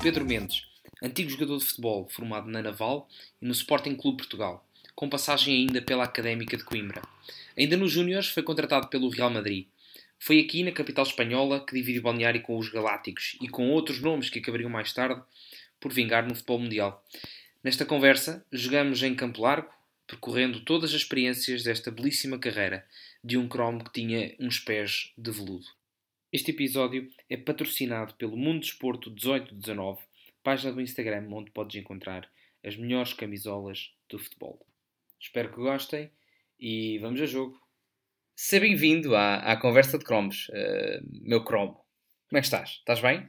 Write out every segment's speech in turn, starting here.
Pedro Mendes, antigo jogador de futebol formado na Naval e no Sporting Clube Portugal, com passagem ainda pela Académica de Coimbra. Ainda nos Júniores foi contratado pelo Real Madrid. Foi aqui, na capital espanhola, que dividiu o balneário com os Galácticos e com outros nomes que acabariam mais tarde por vingar no futebol mundial. Nesta conversa, jogamos em Campo Largo, percorrendo todas as experiências desta belíssima carreira de um cromo que tinha uns pés de veludo. Este episódio é patrocinado pelo Mundo Desporto 1819, página do Instagram onde podes encontrar as melhores camisolas do futebol. Espero que gostem e vamos a jogo. Seja bem-vindo à, à conversa de cromos, uh, meu cromo. Como é que estás? Estás bem?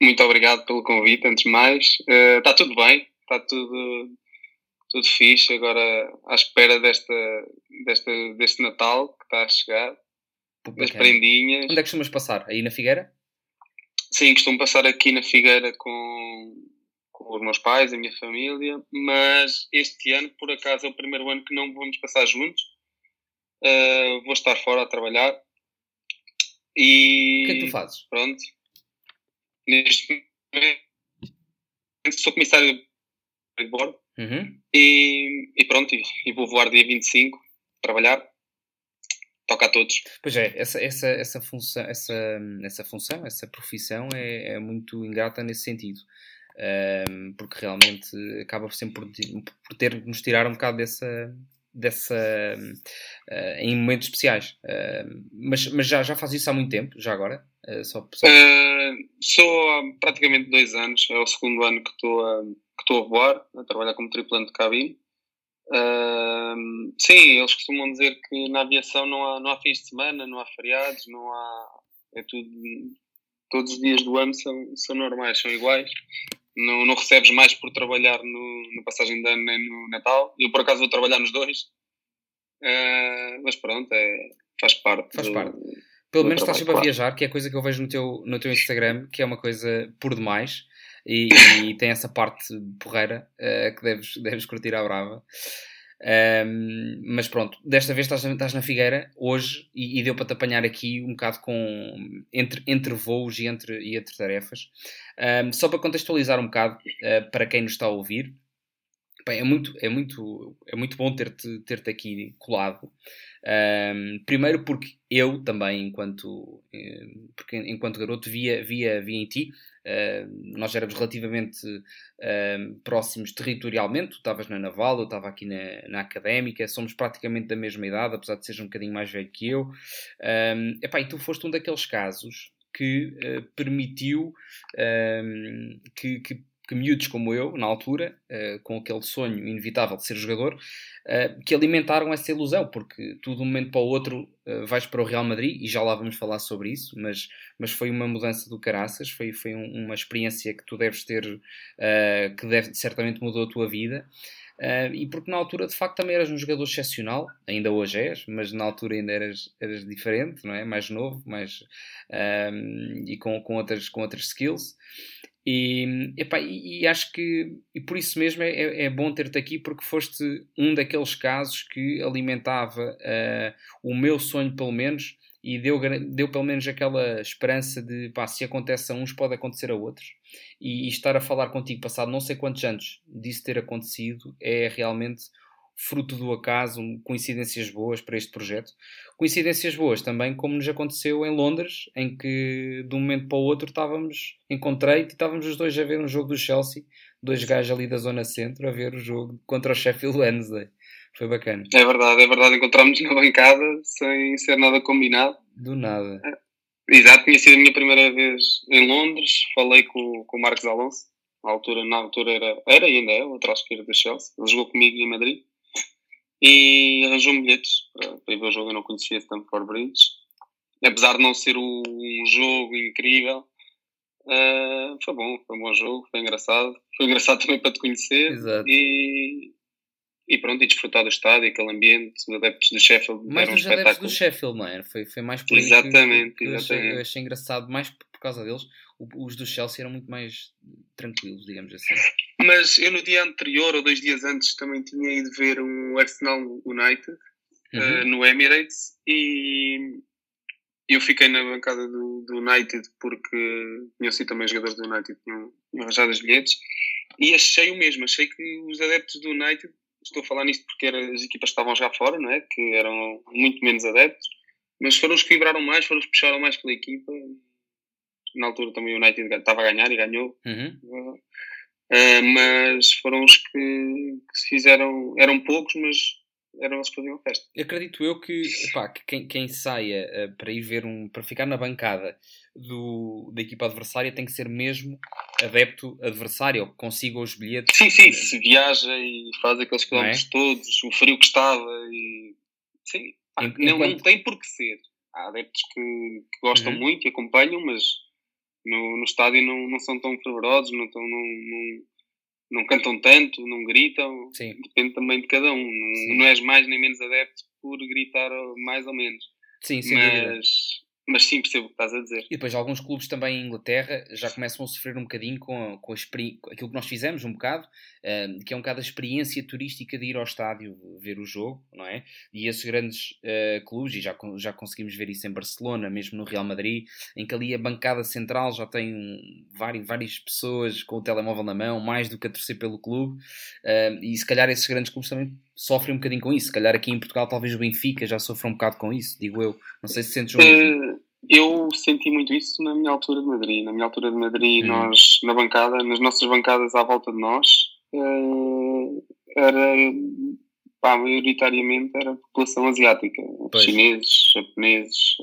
Muito obrigado pelo convite, antes de mais. Uh, está tudo bem, está tudo, tudo fixe. Agora à espera desta, desta, deste Natal que está a chegar das prendinhas. Onde é que costumas passar? Aí na Figueira? Sim, costumo passar aqui na Figueira com, com os meus pais, a minha família, mas este ano, por acaso, é o primeiro ano que não vamos passar juntos. Uh, vou estar fora a trabalhar. E. O que é que tu fazes? Pronto. Neste momento, sou comissário de bordo. Uhum. E, e pronto, e, e vou voar dia 25 trabalhar toca a todos. Pois é, essa, essa, essa, função, essa, essa função, essa profissão é, é muito ingrata nesse sentido. Um, porque realmente acaba sempre por, por ter nos tirar um bocado dessa, dessa uh, em momentos especiais. Uh, mas mas já, já faz isso há muito tempo, já agora? Uh, só, só... sou há praticamente dois anos, é o segundo ano que estou a, que estou a voar, a trabalhar como tripulante de cabine. Uh, sim, eles costumam dizer que na aviação não há, não há fins de semana, não há feriados, não há. É tudo. Todos os dias do ano são, são normais, são iguais. Não, não recebes mais por trabalhar no, no passagem de ano nem no Natal. Eu, por acaso, vou trabalhar nos dois. Uh, mas pronto, é, faz parte. Faz do, parte. Pelo menos estás sempre a viajar, que é coisa que eu vejo no teu, no teu Instagram, que é uma coisa por demais e, e tem essa parte porreira uh, que deves, deves curtir à brava. Um, mas pronto, desta vez estás, estás na Figueira hoje e, e deu para te apanhar aqui um bocado com entre, entre voos e entre, e entre tarefas. Um, só para contextualizar um bocado uh, para quem nos está a ouvir, bem, é, muito, é, muito, é muito bom ter-te ter -te aqui colado. Um, primeiro porque eu também, enquanto, eh, porque enquanto garoto, via, via, via em ti Uh, nós éramos relativamente uh, próximos territorialmente, tu estavas na Naval, eu estava aqui na, na Académica, somos praticamente da mesma idade, apesar de seres um bocadinho mais velho que eu. Um, epá, e tu foste um daqueles casos que uh, permitiu que, que que miúdos como eu, na altura, uh, com aquele sonho inevitável de ser jogador, uh, que alimentaram essa ilusão, porque tu de um momento para o outro uh, vais para o Real Madrid, e já lá vamos falar sobre isso, mas, mas foi uma mudança do caraças, foi, foi um, uma experiência que tu deves ter, que deve, certamente mudou a tua vida. e porque na altura de facto também eras um jogador excepcional, ainda hoje és, mas na altura ainda eras, eras diferente, não é? Mais novo, mais, e com, com, outras, com outras skills. E, epá, e, e, acho que e por isso mesmo é, é, é bom ter-te aqui porque foste um daqueles casos que alimentava uh, o meu sonho, pelo menos, e deu, deu pelo menos aquela esperança de pá, se acontece a uns, pode acontecer a outros. E, e estar a falar contigo, passado não sei quantos anos disso ter acontecido, é realmente fruto do acaso, coincidências boas para este projeto. Coincidências boas também, como nos aconteceu em Londres, em que de um momento para o outro estávamos, encontrei-te e estávamos os dois a ver um jogo do Chelsea, dois gajos ali da zona centro, a ver o jogo contra o Sheffield Wednesday. Foi bacana. É verdade, é verdade. Encontramos na bancada sem ser nada combinado. Do nada. É. Exato, tinha sido a minha primeira vez em Londres. Falei com, com o Marcos Alonso. Na altura, na altura era, era e ainda é o lateral esquerdo do Chelsea. Ele jogou comigo em Madrid e arranjou-me bilhetes para, para, ir ver o jogo. Eu não conhecia Stamford Bridge, apesar de não ser um jogo incrível. Uh, foi bom, foi um bom jogo, foi engraçado. Foi engraçado também para te conhecer Exato. e, e pronto, e desfrutar do estádio, aquele ambiente, os adeptos do Sheffield. Mais um adeptos do Sheffield, não é? Foi, foi mais por exatamente, que, que exatamente. Eu, achei, eu achei engraçado, mais por causa deles. Os do Chelsea eram muito mais tranquilos, digamos assim. Mas eu no dia anterior, ou dois dias antes, também tinha ido ver um Arsenal United uhum. uh, no Emirates e, eu fiquei na bancada do, do United porque conheci também jogadores do United, tinham, arranjado os bilhetes e achei o mesmo. Achei que os adeptos do United, estou a falar nisto porque era, as equipas estavam já fora, não é? que eram muito menos adeptos, mas foram os que vibraram mais, foram os que puxaram mais pela equipa. Na altura também o United estava a ganhar e ganhou. Uhum. Uh, mas foram os que, que se fizeram, eram poucos, mas eram eles que faziam a festa. Acredito eu que, epá, que quem, quem saia uh, para ir ver um, para ficar na bancada do, da equipa adversária tem que ser mesmo adepto adversário, que consiga os bilhetes. Sim, sim, se viaja e faz aqueles é? quilómetros é? todos, o frio que estava e. Sim, Enquanto... não, não tem por que ser. Há adeptos que, que gostam uhum. muito e acompanham, mas no, no estádio não, não são tão fervorosos, não, tão, não, não, não cantam tanto, não gritam. Sim. Depende também de cada um. Não, não és mais nem menos adepto por gritar mais ou menos. Sim, sem mas. Mas sim, percebo o que estás a dizer. E depois alguns clubes também em Inglaterra já começam a sofrer um bocadinho com, com, a, com aquilo que nós fizemos, um bocado, uh, que é um bocado a experiência turística de ir ao estádio ver o jogo, não é? E esses grandes uh, clubes, e já, já conseguimos ver isso em Barcelona, mesmo no Real Madrid, em que ali a bancada central já tem um, várias, várias pessoas com o telemóvel na mão, mais do que a torcer pelo clube, uh, e se calhar esses grandes clubes também sofrem um bocadinho com isso. Se calhar aqui em Portugal talvez o Benfica já sofra um bocado com isso, digo eu. Não sei se sentes o mesmo. Uh, eu senti muito isso na minha altura de Madrid. Na minha altura de Madrid, hum. nós, na bancada, nas nossas bancadas à volta de nós, uh, era, pá, maioritariamente era população asiática. Pois. Chineses, japoneses.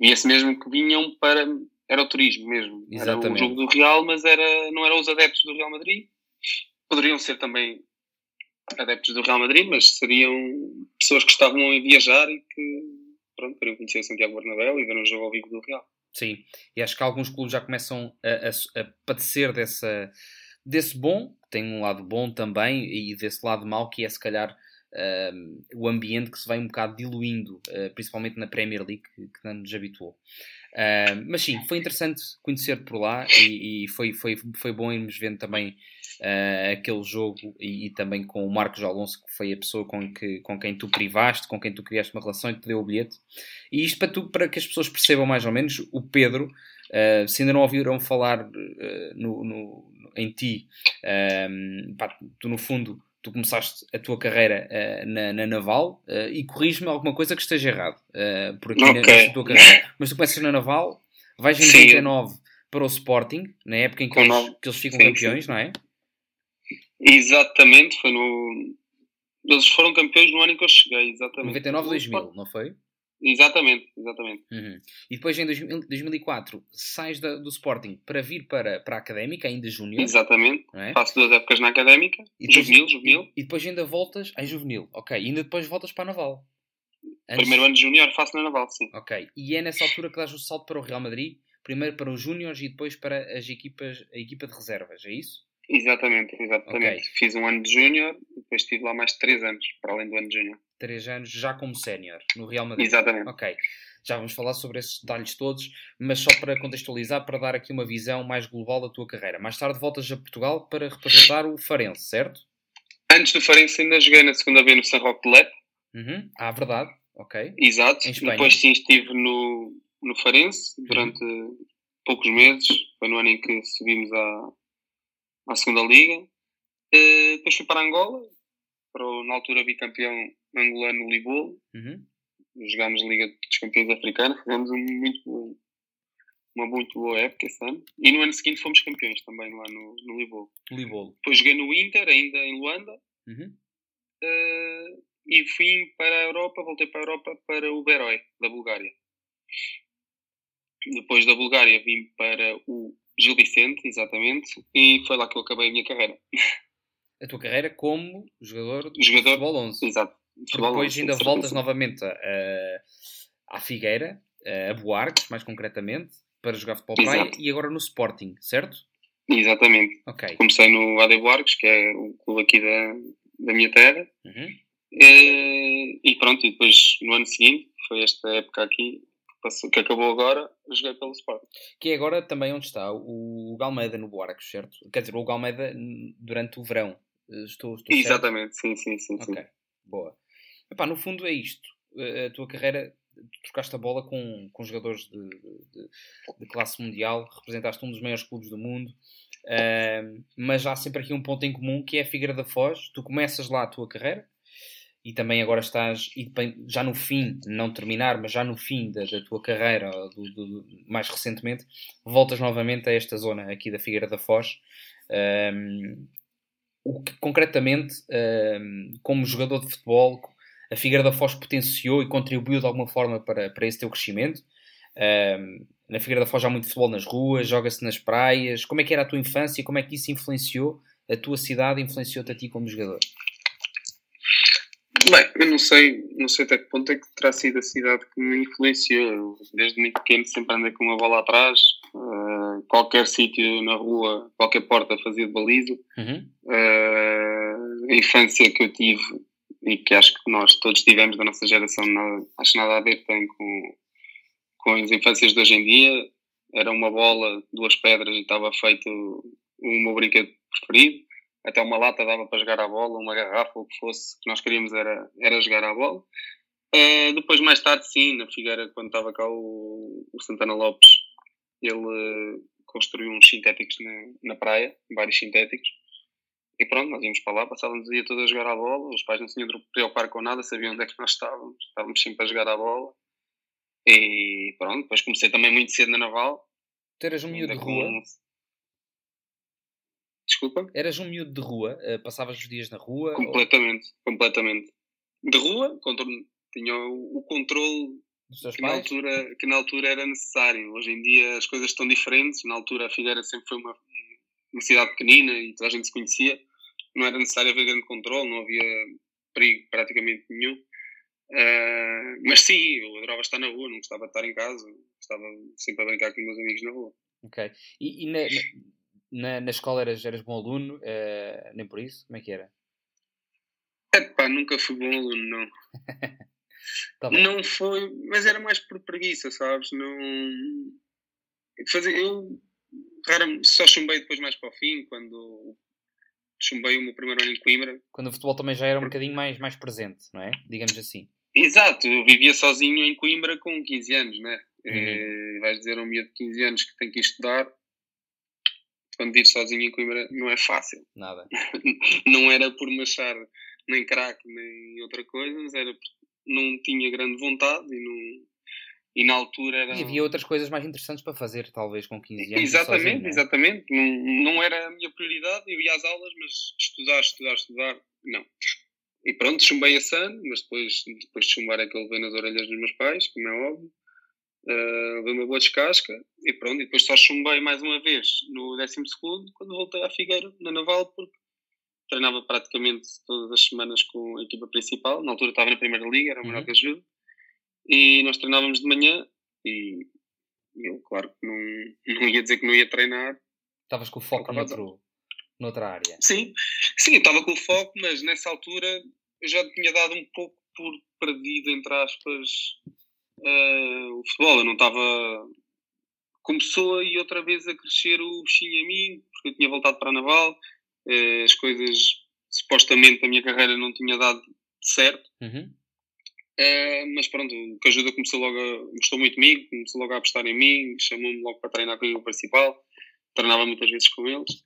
Via-se mesmo que vinham para... Era o turismo mesmo. Exatamente. Era o jogo do Real, mas era, não eram os adeptos do Real Madrid. Poderiam ser também adeptos do Real Madrid, mas seriam pessoas que estavam a viajar e que pronto, queriam conhecer o Santiago Bernabéu e ver um jogo ao vivo do Real. Sim, e acho que alguns clubes já começam a, a, a padecer dessa, desse bom, tem um lado bom também, e desse lado mau que é se calhar o ambiente que se vai um bocado diluindo, uh, principalmente na Premier League, que, que não nos habituou. Uh, mas sim, foi interessante conhecer por lá e, e, foi, foi, foi bom irmos vendo também uh, aquele jogo e, e, também com o Marcos Alonso, que foi a pessoa com, que, com quem tu privaste, com quem tu criaste uma relação e te deu o bilhete. E isto para, tu, para que as pessoas percebam mais ou menos, o Pedro, uh, se ainda não ouviram falar uh, no, no, em ti, pá, tu no fundo tu começaste a tua carreira uh, na, na, Naval uh, e corrige-me alguma coisa que esteja errado uh, por aqui okay. na, tua carreira. Mas tu começas na Naval, vais em 99 para o Sporting, na época em que, eles, que eles, ficam sim, campeões, sim. não é? Exatamente, foi no. Eles foram campeões no ano em que eu cheguei, exatamente. 99, 2000, não foi? Exatamente, exatamente. Uhum. E depois em 2004 sais da, do Sporting para vir para, para a Académica, ainda Júnior. Exatamente. É? Faço duas épocas na Académica, e depois, juvenil, juvenil. E, e, depois ainda voltas em Juvenil, ok. E ainda depois voltas para a Naval. Antes... Primeiro ano de Júnior faço na Naval, sim. Ok. E é nessa altura que dás o salto para o Real Madrid, primeiro para os Júniores e depois para as equipas, a equipa de reservas, é isso? Exatamente, exatamente. Okay. Fiz um ano de Júnior e depois estive lá mais três anos, para além do ano de Júnior. Três anos já como sénior no Real Madrid. Exatamente. Ok. Já vamos falar sobre esses detalhes todos, mas só para contextualizar, para dar aqui uma visão mais global da tua carreira. Mais tarde voltas a Portugal para representar o Farense, certo? Antes do Farense ainda joguei na segunda vez no San Roque de Lep. Uhum. Ah, verdade. Ok. Exato. Depois sim estive no, no Farense durante uhum. poucos meses. Foi no ano em que subimos à, à segunda liga. Uh, depois fui para Angola, para o, na altura bicampeão angolano Libolo. Uhum. Jogámos a Liga dos Campeões Africanos, fizemos um muito, uma muito boa época esse ano. E no ano seguinte fomos campeões também lá no, no Libolo. Libolo. Depois joguei no Inter, ainda em Luanda. Uhum. Uh, e fui para a Europa, voltei para a Europa para o Berói, da Bulgária. Depois da Bulgária vim para o Gil Vicente, exatamente, e foi lá que eu acabei a minha carreira. A tua carreira como jogador, jogador de futebol 11. Exato. Futebol depois 11, ainda voltas novamente a, à Figueira, a Buarques, mais concretamente, para jogar futebol praia, e agora no Sporting, certo? Exatamente. Okay. Comecei no AD Buarques, que é o clube aqui da, da minha terra. Uhum. E, e pronto, e depois no ano seguinte, foi esta época aqui, que acabou agora, joguei pelo Sport. Que é agora também onde está o Galmeida no Buarques, certo? Quer dizer, o Galmeida durante o verão. Eh, estou, estou Exatamente, sim, sim, sim. Ok, sim. boa. Epá, no fundo é isto. A tua carreira trocaste a bola com, com jogadores de, de, de classe mundial, representaste um dos maiores clubes do mundo, uh, mas há sempre aqui um ponto em comum que é a Figueira da Foz. Tu começas lá a tua carreira e também agora estás, e já no fim, não terminar, mas já no fim da, da tua carreira, do, do, mais recentemente, voltas novamente a esta zona aqui da Figueira da Foz. Um, o que concretamente, um, como jogador de futebol, a Figueira da Foz potenciou e contribuiu de alguma forma para, para esse teu crescimento? Um, na Figueira da Foz há muito futebol nas ruas, joga-se nas praias. Como é que era a tua infância? Como é que isso influenciou a tua cidade, influenciou-te a ti como jogador? Bem, eu não sei, não sei até que ponto é que terá sido a cidade que me influenciou. Desde muito pequeno sempre andei com uma bola atrás, uh, qualquer sítio na rua, qualquer porta fazia de baliza. Uhum. Uh, a infância que eu tive e que acho que nós todos tivemos da nossa geração, nada, acho nada a ver tem com, com as infâncias de hoje em dia. Era uma bola, duas pedras e estava feito o meu brinquedo preferido até uma lata dava para jogar a bola, uma garrafa, o que fosse, que nós queríamos era, era jogar a bola. Uh, depois, mais tarde, sim, na Figueira, quando estava cá o, o Santana Lopes, ele uh, construiu uns sintéticos na, na praia, vários sintéticos. E pronto, nós íamos para lá, passávamos o dia todo a jogar a bola, os pais não se tinham de preocupar com nada, sabiam onde é que nós estávamos, estávamos sempre a jogar a bola. E pronto, depois comecei também muito cedo na Naval. Tu eras um miúdo de rua? Desculpa? Eras um miúdo de rua? Uh, passavas os dias na rua? Completamente, ou... completamente. De rua, tinha o, o controle que na, altura, que na altura era necessário. Hoje em dia as coisas estão diferentes. Na altura a Figueira sempre foi uma, uma cidade pequenina e toda a gente se conhecia. Não era necessário haver grande controle, não havia perigo praticamente nenhum. Uh, mas sim, eu adorava estar na rua, não gostava de estar em casa, estava sempre a brincar com meus amigos na rua. Ok. E, e na, na, na escola eras, eras bom aluno? Uh, nem por isso? Como é que era? Epá, nunca fui bom aluno, não. tá não foi, mas era mais por preguiça, sabes? Não. Fazer, eu raramente, só chumbei depois mais para o fim, quando chumbei o meu primeiro ano em Coimbra. Quando o futebol também já era um bocadinho mais, mais presente, não é? Digamos assim. Exato, eu vivia sozinho em Coimbra com 15 anos, né? Uhum. E, vais dizer a um miúdo de 15 anos que tem que estudar, quando vives sozinho em Coimbra não é fácil. Nada. não era por me achar nem craque nem outra coisa, mas era porque não tinha grande vontade e não. E na altura era. E havia outras coisas mais interessantes para fazer, talvez, com 15 anos. Exatamente, sozinho, é? exatamente. Não, não era a minha prioridade, eu ia às aulas, mas estudar, estudar, estudar, não. E pronto, chumbei esse ano, mas depois, depois de chumbar é que nas orelhas dos meus pais, como é óbvio. Uh, uma boa descasca e pronto, e depois só chumbei mais uma vez no 12 quando voltei à Figueira, na Naval, porque treinava praticamente todas as semanas com a equipa principal. Na altura estava na Primeira Liga, era o melhor uhum. que ajuda. E nós treinávamos de manhã e eu, claro que não, não ia dizer que não ia treinar. Estavas com o foco noutro, noutra área. Sim, sim, estava com o foco, mas nessa altura eu já tinha dado um pouco por perdido, entre aspas, uh, o futebol. Eu não estava. Começou aí outra vez a crescer o bichinho em mim, porque eu tinha voltado para a Naval, uh, as coisas, supostamente, a minha carreira não tinha dado certo. Uhum. Uh, mas pronto, o que ajuda começou logo a, gostou muito de mim, começou logo a apostar em mim, chamou-me logo para treinar com o principal, treinava muitas vezes com eles.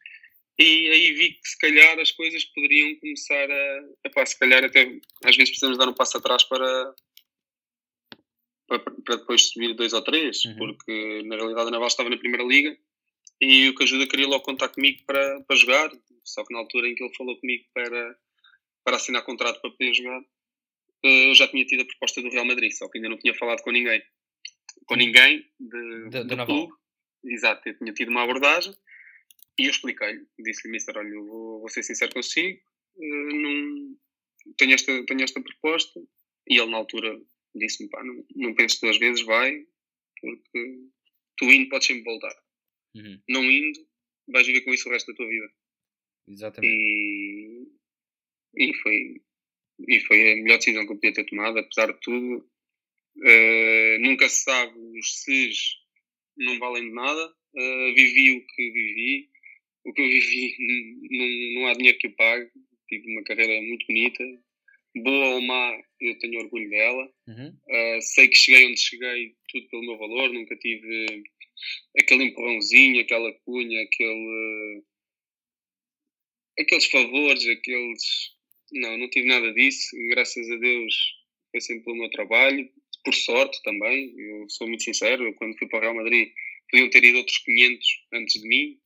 E aí vi que se calhar as coisas poderiam começar a. Epá, se calhar até às vezes precisamos dar um passo atrás para, para, para depois subir dois ou três, uhum. porque na realidade a Naval estava na primeira liga e o que ajuda queria logo contar comigo para, para jogar, só que na altura em que ele falou comigo para, para assinar contrato para poder jogar, eh, eu já tinha tido a proposta do Real Madrid, só que ainda não tinha falado com ninguém. Com ninguém de, de, de Naval. Exato, eu tinha tido uma abordagem e eu expliquei-lhe, disse-lhe, Mister, olha, vou, vou ser sincero consigo, eh, não, tenho, esta, tenho esta proposta, e ele na altura disse-me, pá, não, não penses duas vezes, vai, porque tu indo podes sempre voltar. Uhum. Não indo, vais viver com isso o resto da tua vida. Exatamente. E, e, foi, e foi a melhor decisão que eu podia ter tomado, apesar de tudo. Uh, nunca se sabe, os SES não valem de nada. Uh, vivi o que vivi. O que eu vivi, não, não há dinheiro que eu pague. Tive uma carreira muito bonita, boa ou má, eu tenho orgulho dela. Uhum. Uh, sei que cheguei onde cheguei, tudo pelo meu valor, nunca tive aquele empurrãozinho, aquela cunha, aquele, aqueles favores, aqueles. Não, não tive nada disso. Graças a Deus foi sempre pelo meu trabalho, por sorte também. Eu sou muito sincero, eu, quando fui para o Real Madrid podiam ter ido outros 500 antes de mim,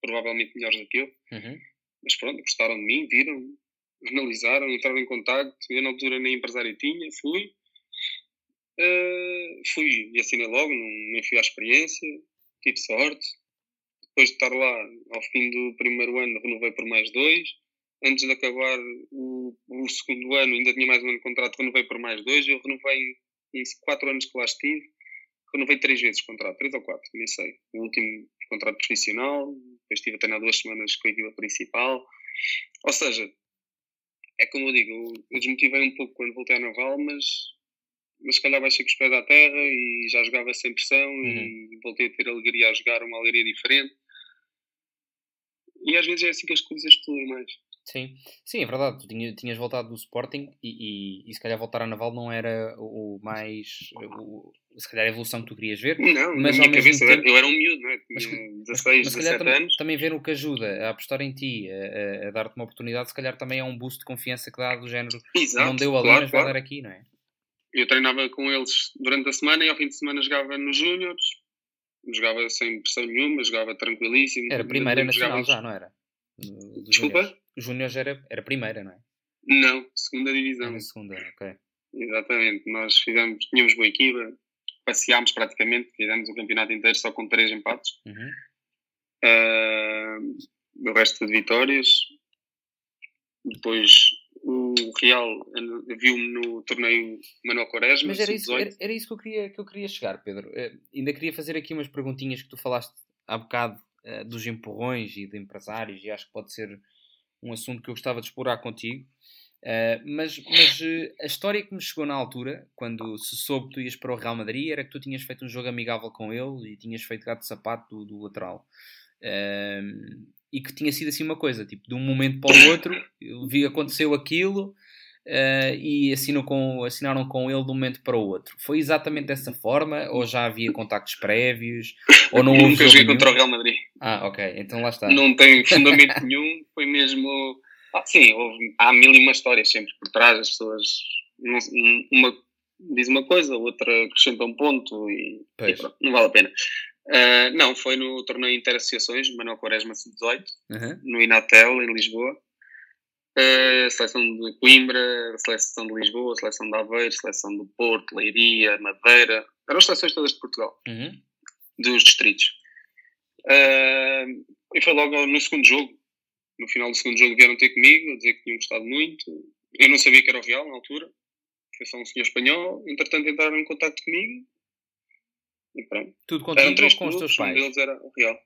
provavelmente melhores do que eu. Uhum. Mas pronto, gostaram de mim, viram, analisaram, entraram em contato. Eu na altura nem empresário tinha, fui. Uh, fui e assinei logo, não, nem fui à experiência, tive sorte. Depois de estar lá, ao fim do primeiro ano, renovei por mais dois. Antes de acabar o, o segundo ano, ainda tinha mais um ano de contrato, renovei por mais dois. Eu renovei em, quatro anos que lá estive, renovei três vezes o contrato, três ou quatro, nem sei. O último contrato profissional, depois estive a treinar duas semanas com a equipa principal. Ou seja, é como eu digo, eu desmotivei um pouco quando voltei ao Naval, mas, mas se calhar baixei com os pés à terra e já jogava sem pressão uhum. e voltei a ter alegria a jogar uma alegria diferente. E às vezes é assim que as coisas fluem mais. Sim, sim, é verdade. Tu tinha, tinhas voltado do Sporting e, e, e, se calhar voltar a Naval não era o, mais. O, se calhar a evolução que tu querias ver. Não, mas na minha cabeça tempo... eu era um miúdo, não é? Tinha mas, 16, mas, 17 também, anos. Também ver o que ajuda a apostar em ti, a, a, a dar-te uma oportunidade, se calhar também é um boost de confiança que dá do género. Exato, não deu ali, claro, mas claro. vai dar aqui, não é? Eu treinava com eles durante a semana e ao fim de semana jogava nos Júniors, jogava sem pressão nenhuma, jogava tranquilíssimo. Era primeira nacional já, não era? Desculpa? Júnior era, era primeira, não é? Não, segunda divisão. Era segunda, ok. Exatamente, nós fizemos, tínhamos boa equipa, passeámos praticamente, fizemos o campeonato inteiro só com três empates. Uhum. Uh, o resto de vitórias. Depois o Real viu-me no torneio Manuel Quaresma. Mas era isso, era, era, isso que eu, queria, que eu queria chegar, Pedro. Uh, ainda queria fazer aqui umas perguntinhas que tu falaste há bocado uh, dos empurrões e de empresários, e acho que pode ser um assunto que eu gostava de explorar contigo. Uh, mas, mas uh, a história que me chegou na altura, quando se soube que tu ias para o Real Madrid, era que tu tinhas feito um jogo amigável com ele e tinhas feito gato de sapato do, do lateral. Uh, e que tinha sido assim uma coisa, tipo, de um momento para o outro, vi, aconteceu aquilo e assinam com, assinaram com ele de um momento para o outro. Foi exatamente dessa forma? Ou já havia contactos prévios? Ou não Nunca joguei contra o Real Madrid. Ah, ok, então lá está. Não tem fundamento nenhum, foi mesmo ah, sim, houve, há mil e uma histórias sempre por trás, as pessoas uma diz uma coisa, outra acrescenta um ponto e, e pronto, não vale a pena. Uh, não, foi no torneio Interassociações, Manuel Quaresma Sub-18, uhum. no Inatel, em Lisboa. Uh, seleção de Coimbra, seleção de Lisboa, seleção de Aveiro, seleção do Porto, Leiria, Madeira. Eram as seleções todas de Portugal, uhum. dos distritos. Uh, e foi logo no segundo jogo, no final do segundo jogo vieram ter comigo a dizer que tinham gostado muito. Eu não sabia que era o Real na altura. Foi só um senhor espanhol. Entretanto entraram em contato comigo. E pronto. Tudo contigo Eram três ou com clubes, os teus pais? Um deles era o Real.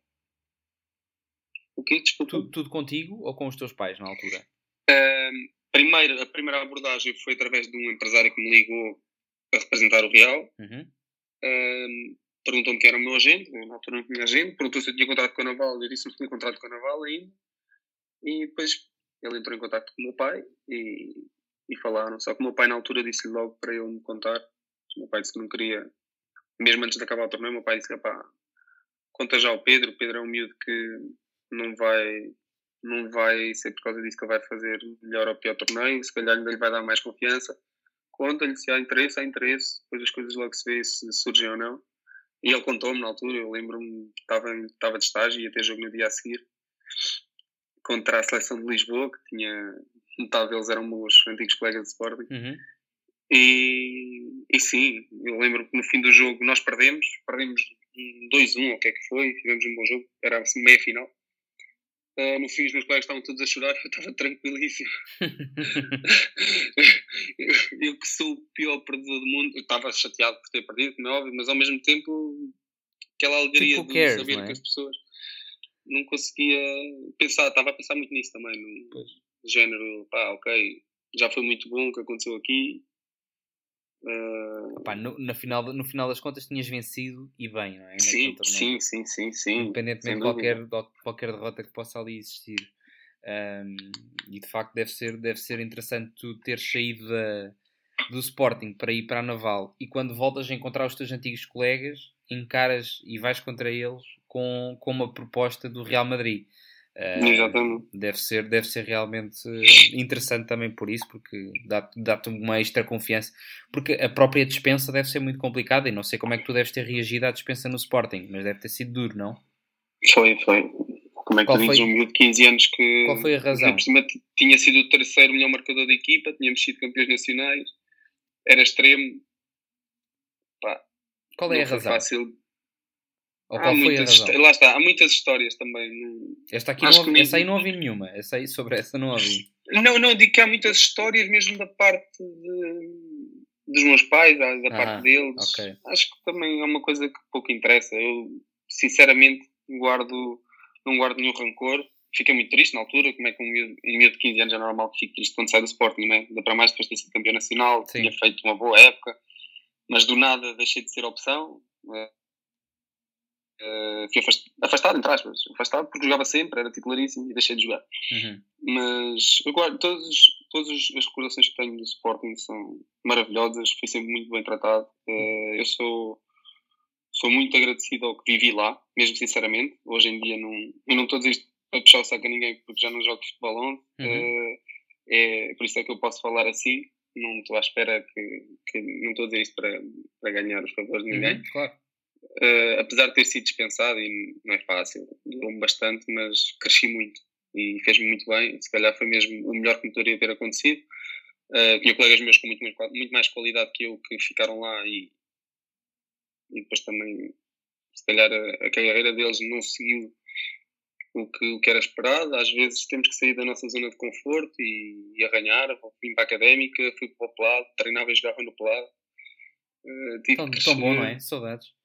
O quê? Desculpa. Tudo, tudo contigo ou com os teus pais na altura? Uh, primeiro, a primeira abordagem foi através de um empresário que me ligou a representar o Real. Uhum. Uh, perguntou-me quem era o meu agente, na altura não tinha agente, perguntou se eu tinha contrato com a Naval, eu disse-me que tinha contrato com a Naval ainda. E depois ele entrou em contato com o meu pai e, e falaram. Só que o meu pai, na altura, disse-lhe logo para ele me contar. O meu pai disse que não queria, mesmo antes de acabar o torneio, o meu pai disse pá, conta já ao Pedro. O Pedro é um miúdo que não vai, não vai ser por causa disso que ele vai fazer melhor ou pior torneio. Se calhar ainda lhe vai dar mais confiança. Conta-lhe se há interesse, há interesse. Depois as coisas logo se vê se surgem ou não. E ele contou-me na altura, eu lembro-me, estava, estava de estágio e ia ter jogo no dia a seguir contra a seleção de Lisboa, que tinha metade deles eram meus antigos colegas de Sporting. Uhum. E, e sim, eu lembro que no fim do jogo nós perdemos, perdemos 2-1 ou o que é que foi, fizemos um bom jogo, era assim meia final. Uh, no fim os meus colegas estavam todos a chorar, eu estava tranquilíssimo. eu, eu, que sou o pior perdedor do mundo, eu estava chateado por ter perdido, como é óbvio, mas ao mesmo tempo aquela alegria tipo de cares, saber é? que as pessoas não conseguia pensar, estava a pensar muito nisso também, no pois. género, pá, ok, já foi muito bom o que aconteceu aqui. Uh... Pá, no, na final, no final das contas tinhas vencido e bem, não é? Sim, sim, sim, sim, sim. Independentemente de qualquer, qualquer derrota que possa ali existir. Um, e de facto deve ser, deve ser interessante tu teres saído da, do Sporting para ir para a Naval e quando voltas a encontrar os teus antigos colegas, encaras e vais contra eles com, com uma proposta do Real Madrid. Uh, Exatamente. Deve ser, deve ser realmente interessante também por isso, porque dá-te dá uma extra confiança. Porque a própria dispensa deve ser muito complicada e não sei como é que tu deves ter reagido à dispensa no Sporting, mas deve ter sido duro, não? Foi, foi. Como é que Qual tu dizes um miúdo de 15 anos que. Qual foi a razão? tinha sido o terceiro melhor marcador da equipa, tínhamos sido campeões nacionais, era extremo. Pá, Qual é a razão? Fácil ou há muitas? Lá está, há muitas histórias também. Esta aqui não ouvi, essa aí não ouvi nenhuma. Essa aí, sobre essa não ouvi. Não, não, digo que há muitas histórias mesmo da parte de, dos meus pais, da ah, parte deles. Okay. Acho que também é uma coisa que pouco interessa. Eu, sinceramente, guardo, não guardo nenhum rancor. Fiquei muito triste na altura, como é que um miúdo, um miúdo de 15 anos é normal que fique triste quando sai do Sporting, não é? Ainda para mais depois de ter sido campeão nacional, Sim. tinha feito uma boa época, mas do nada deixei de ser opção. Uh, fui afastado, entre aspas, afastado porque jogava sempre, era titularíssimo e deixei de jogar. Uhum. Mas agora todas, todas as recordações que tenho do Sporting são maravilhosas, fui sempre muito bem tratado. Uh, eu sou, sou muito agradecido ao que vivi lá, mesmo sinceramente. Hoje em dia não, eu não estou a dizer isto para puxar o saco a ninguém porque já não jogo futebol onde. Uhum. Uh, é, por isso é que eu posso falar assim. Não estou à espera que, que não estou a dizer isto para, para ganhar os favores de ninguém. Uhum, claro Uh, apesar de ter sido dispensado, e não é fácil, durou-me bastante, mas cresci muito e fez-me muito bem. Se calhar foi mesmo o melhor que me poderia ter acontecido. Uh, tinha colegas meus com muito mais, muito mais qualidade que eu que ficaram lá e, e depois também, se calhar, a, a carreira deles não seguiu o que, o que era esperado. Às vezes temos que sair da nossa zona de conforto e, e arranhar. Vim para a académica, fui para o pelado, treinava e jogava no pelado. Uh, tão, tão bom, não é? Saudades.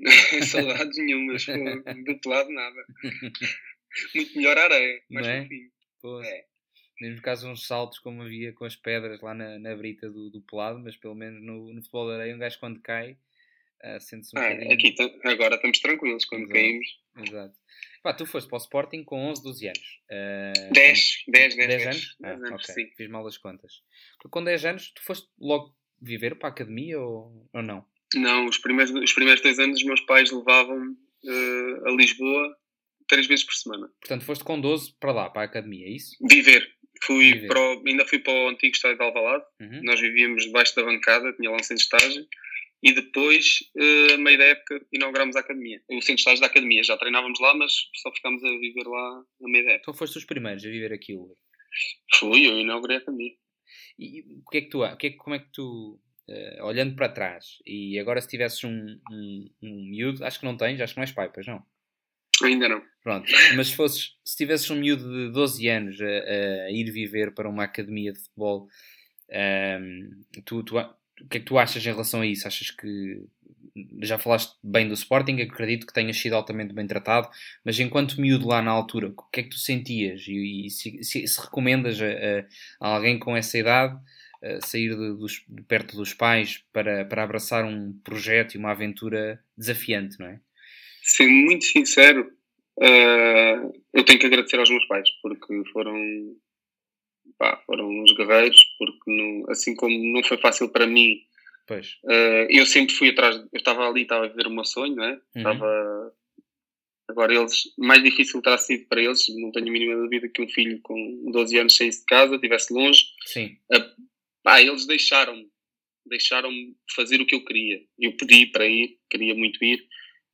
Saudades nenhumas, do pelado nada. Muito melhor areia, mais é? fofinho. É. Mesmo caso uns saltos como havia com as pedras lá na, na brita do, do pelado, mas pelo menos no, no futebol de areia, um gajo quando cai uh, sente-se um ah, bocadinho... Aqui agora estamos tranquilos quando Exato. caímos. Exato. Pá, tu foste para o Sporting com 11, 12 anos. Uh, 10, 10, 10, 10 anos? Ah, 10 anos, ok. Sim. Fiz mal as contas. Tu, com 10 anos, tu foste logo viver para a academia ou, ou não? Não, os primeiros, os primeiros dois anos os meus pais levavam uh, a Lisboa três vezes por semana. Portanto, foste com 12 para lá, para a academia, é isso? Viver. Fui Viver. Para o, ainda fui para o antigo estádio de Alvalade. Uhum. Nós vivíamos debaixo da bancada, tinha lá um centro de estágio. E depois, uh, a meio da época, inaugurámos a academia. O centro de estágio da academia. Já treinávamos lá, mas só ficámos a viver lá na meio da época. Então foste os primeiros a viver aquilo? Fui, eu inaugurei a academia. E o que é que tu... Que é, como é que tu Uh, olhando para trás, e agora se tivesses um, um, um miúdo, acho que não tens, acho que não és pai, pois não? Ainda não. Pronto, mas se, fosses, se tivesses um miúdo de 12 anos a, a ir viver para uma academia de futebol, um, ehm, tu, tu, o que é que tu achas em relação a isso? Achas que já falaste bem do Sporting, acredito que tenhas sido altamente bem tratado, mas enquanto miúdo lá na altura, o que é que tu sentias? E, e se, se, se, recomendas a, a, alguém com essa idade sair de, dos, de perto dos pais para, para abraçar um projeto e uma aventura desafiante, não é? Sendo muito sincero, uh, eu tenho que agradecer aos meus pais, porque foram, pá, foram uns guerreiros, porque não, assim como não foi fácil para mim, pois. Uh, eu sempre fui atrás, eu estava ali, estava a viver o meu sonho, não é? Uhum. Estava, agora eles, mais difícil terá sido para eles, não tenho a mínima dúvida que um filho com 12 anos saísse de casa, estivesse longe, Sim. Uh, pá, eles deixaram deixaram-me fazer o que eu queria. Eu pedi para ir, queria muito ir,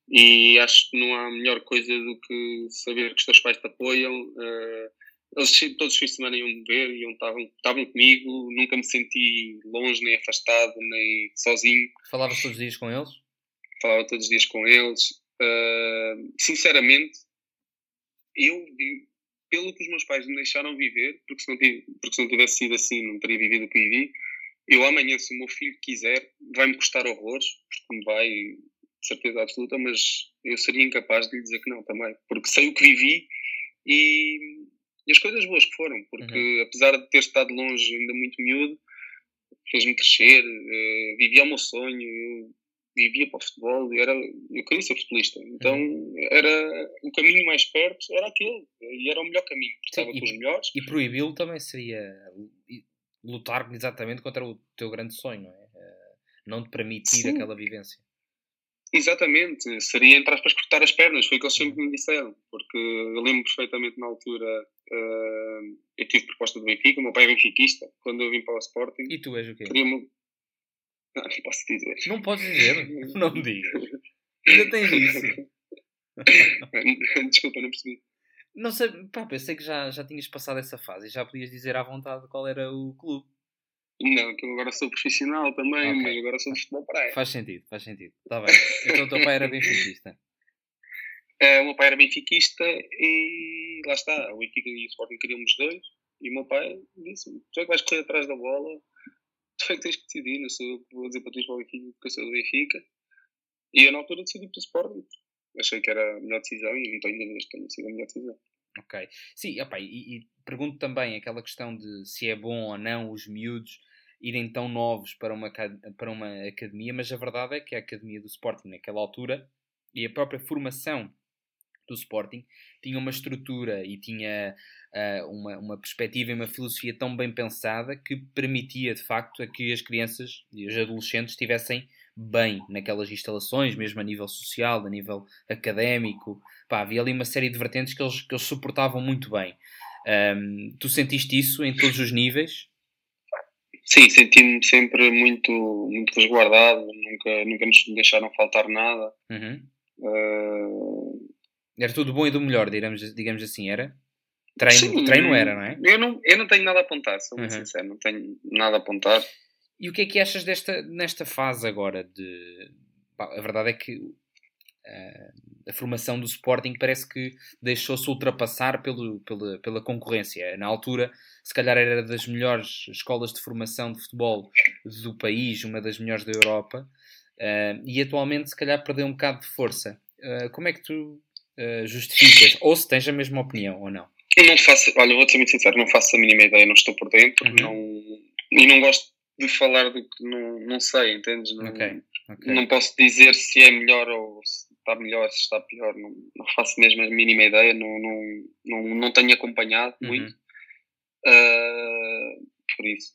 e acho que não há melhor coisa do que saber que os teus pais te apoiam. Uh, eles todos os fins de semana iam me ver, iam, estavam, estavam comigo, nunca me senti longe, nem afastado, nem sozinho. Falava todos os dias com eles? Falava todos os dias com eles. Uh, sinceramente, eu pelo que os meus pais me deixaram viver, porque se não, porque se não tivesse sido assim, não teria vivido o que vivi. Eu amanhã, se o meu filho quiser, vai-me custar horrores, porque me vai, de certeza absoluta, mas eu seria incapaz de lhe dizer que não também, porque sei o que vivi e, e as coisas boas que foram, porque uhum. apesar de ter estado longe, ainda muito miúdo, fez-me crescer, uh, vivi ao meu sonho, vivia para o futebol e era, eu queria ser futebolista. Então uhum. era o caminho mais perto era aquele e era o melhor caminho. Estava com os melhores. E proibi-lo também seria lutar exatamente contra o teu grande sonho, não é? Eh, não te permitir Sim. aquela vivência. Exatamente, seria entre aspas cortar as pernas, foi o que eles sempre me disseram, porque eu lembro perfeitamente na altura, uh, eu tive proposta do Benfica, o meu pai é benfiquista, quando eu vim para o Sporting. E tu és o quê? Queria-me não, posso dizer. Não podes dizer? Não me digas. Ainda tens isso. Desculpa, não percebi. Não sei, pá, pensei que já, já tinhas passado essa fase e já podias dizer à vontade qual era o clube. Não, que eu agora sou profissional também, okay. mas agora sou de futebol praia. Faz sentido, faz sentido. Está bem. Então o teu pai era benfiquista. Uh, o meu pai era benfiquista e lá está, o Benfica e o Sporting queriam os dois e o meu pai disse-me, tu é que vais correr atrás da bola tu é que tens que decidir, não sou eu que vou dizer para tu ir para o Benfica porque eu sou do Benfica. E eu na altura decidi pelo Sporting. Achei que era a melhor decisão e não tenho dúvidas que tenha sido a melhor decisão. Ok. Sim, opa, e, e, pergunto também aquela questão de se é bom ou não os miúdos irem tão novos para uma, para uma academia, mas a verdade é que a academia do Sporting naquela altura e a própria formação do Sporting tinha uma estrutura e tinha uh, uma, uma perspectiva e uma filosofia tão bem pensada que permitia de facto a que as crianças e os adolescentes estivessem bem naquelas instalações, mesmo a nível social, a nível académico. Pá, havia ali uma série de vertentes que eles, que eles suportavam muito bem. Um, tu sentiste isso em todos os níveis? Sim, senti-me sempre muito, muito resguardado, nunca, nunca nos deixaram faltar nada. Uhum. Uh, era tudo bom e do melhor, digamos, digamos assim, era? Treino, Sim, treino era, não é? Eu não, eu não tenho nada a apontar, sou muito uhum. sincero, não tenho nada a apontar. E o que é que achas desta, nesta fase agora de... a verdade é que uh, a formação do Sporting parece que deixou-se ultrapassar pelo, pela, pela concorrência. Na altura, se calhar era das melhores escolas de formação de futebol do país, uma das melhores da Europa, uh, e atualmente se calhar perdeu um bocado de força. Uh, como é que tu uh, justificas, ou se tens a mesma opinião ou não. Eu não faço, olha, vou ser muito sincero, não faço a mínima ideia, não estou por dentro, uhum. não, e não gosto de falar do que não, não sei, entendes? Não, okay. Okay. não posso dizer se é melhor ou se está melhor, se está pior, não, não faço mesmo a mínima ideia, não, não, não, não tenho acompanhado uhum. muito. Uh, por isso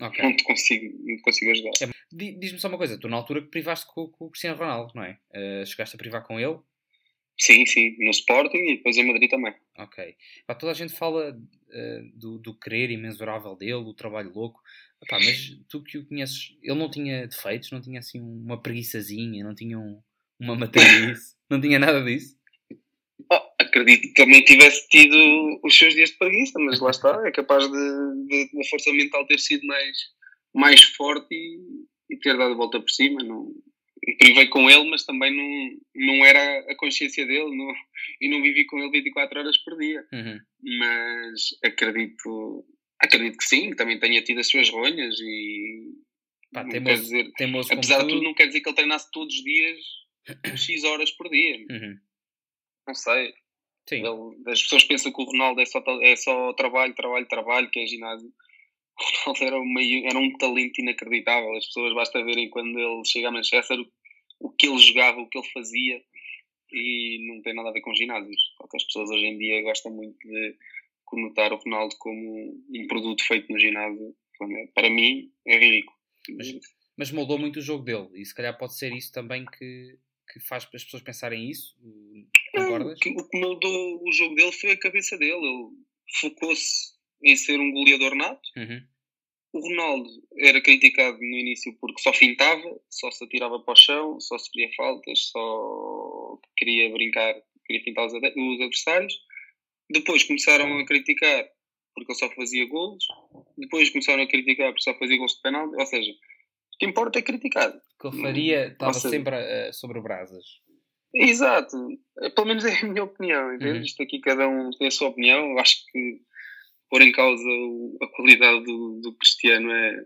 não, okay. não, te consigo, não te consigo ajudar. É, Diz-me só uma coisa, tu na altura que privaste com, com o Cristiano Ronaldo, não é? Uh, chegaste a privar com ele? Sim, sim, no Sporting e depois em Madrid também. Ok. Pá, toda a gente fala uh, do, do querer imensurável dele, o trabalho louco. Pá, mas tu que o conheces, ele não tinha defeitos, não tinha assim uma preguiçazinha, não tinha um, uma matarice, não tinha nada disso? Oh, acredito que também tivesse tido os seus dias de preguiça, mas lá está, é capaz de, de, de a força mental ter sido mais, mais forte e, e ter dado a volta por cima. Não, privei com ele, mas também não, não era a consciência dele não, e não vivi com ele 24 horas por dia. Uhum. Mas acredito, acredito que sim, que também tenha tido as suas ronhas e. Pá, teimoso, dizer, apesar de tudo, não quer dizer que ele treinasse todos os dias X horas por dia. Uhum. Não sei. Sim. Ele, as pessoas pensam que o Ronaldo é só, é só trabalho, trabalho, trabalho, que é ginásio. Ronaldo era, meio, era um talento inacreditável. As pessoas basta verem quando ele chega a Manchester o, o que ele jogava, o que ele fazia e não tem nada a ver com ginásios. Só que as pessoas hoje em dia gostam muito de conotar o Ronaldo como um produto feito no ginásio. É, para mim é ridículo. Mas, mas moldou muito o jogo dele e se calhar pode ser isso também que, que faz as pessoas pensarem isso. Não, o que moldou o jogo dele foi a cabeça dele. Ele focou-se em ser um goleador nato. Uhum. O Ronaldo era criticado no início porque só fintava, só se atirava para o chão, só se queria faltas, só queria brincar, queria fintar os adversários. Depois começaram a criticar porque ele só fazia golos. Depois começaram a criticar porque só fazia gols de penalti. Ou seja, o que importa é criticar. O que ele faria estava seja, sempre uh, sobre brasas. Exato. Pelo menos é a minha opinião. Uhum. Isto aqui cada um tem a sua opinião. Eu acho que pôr em causa a qualidade do, do Cristiano é,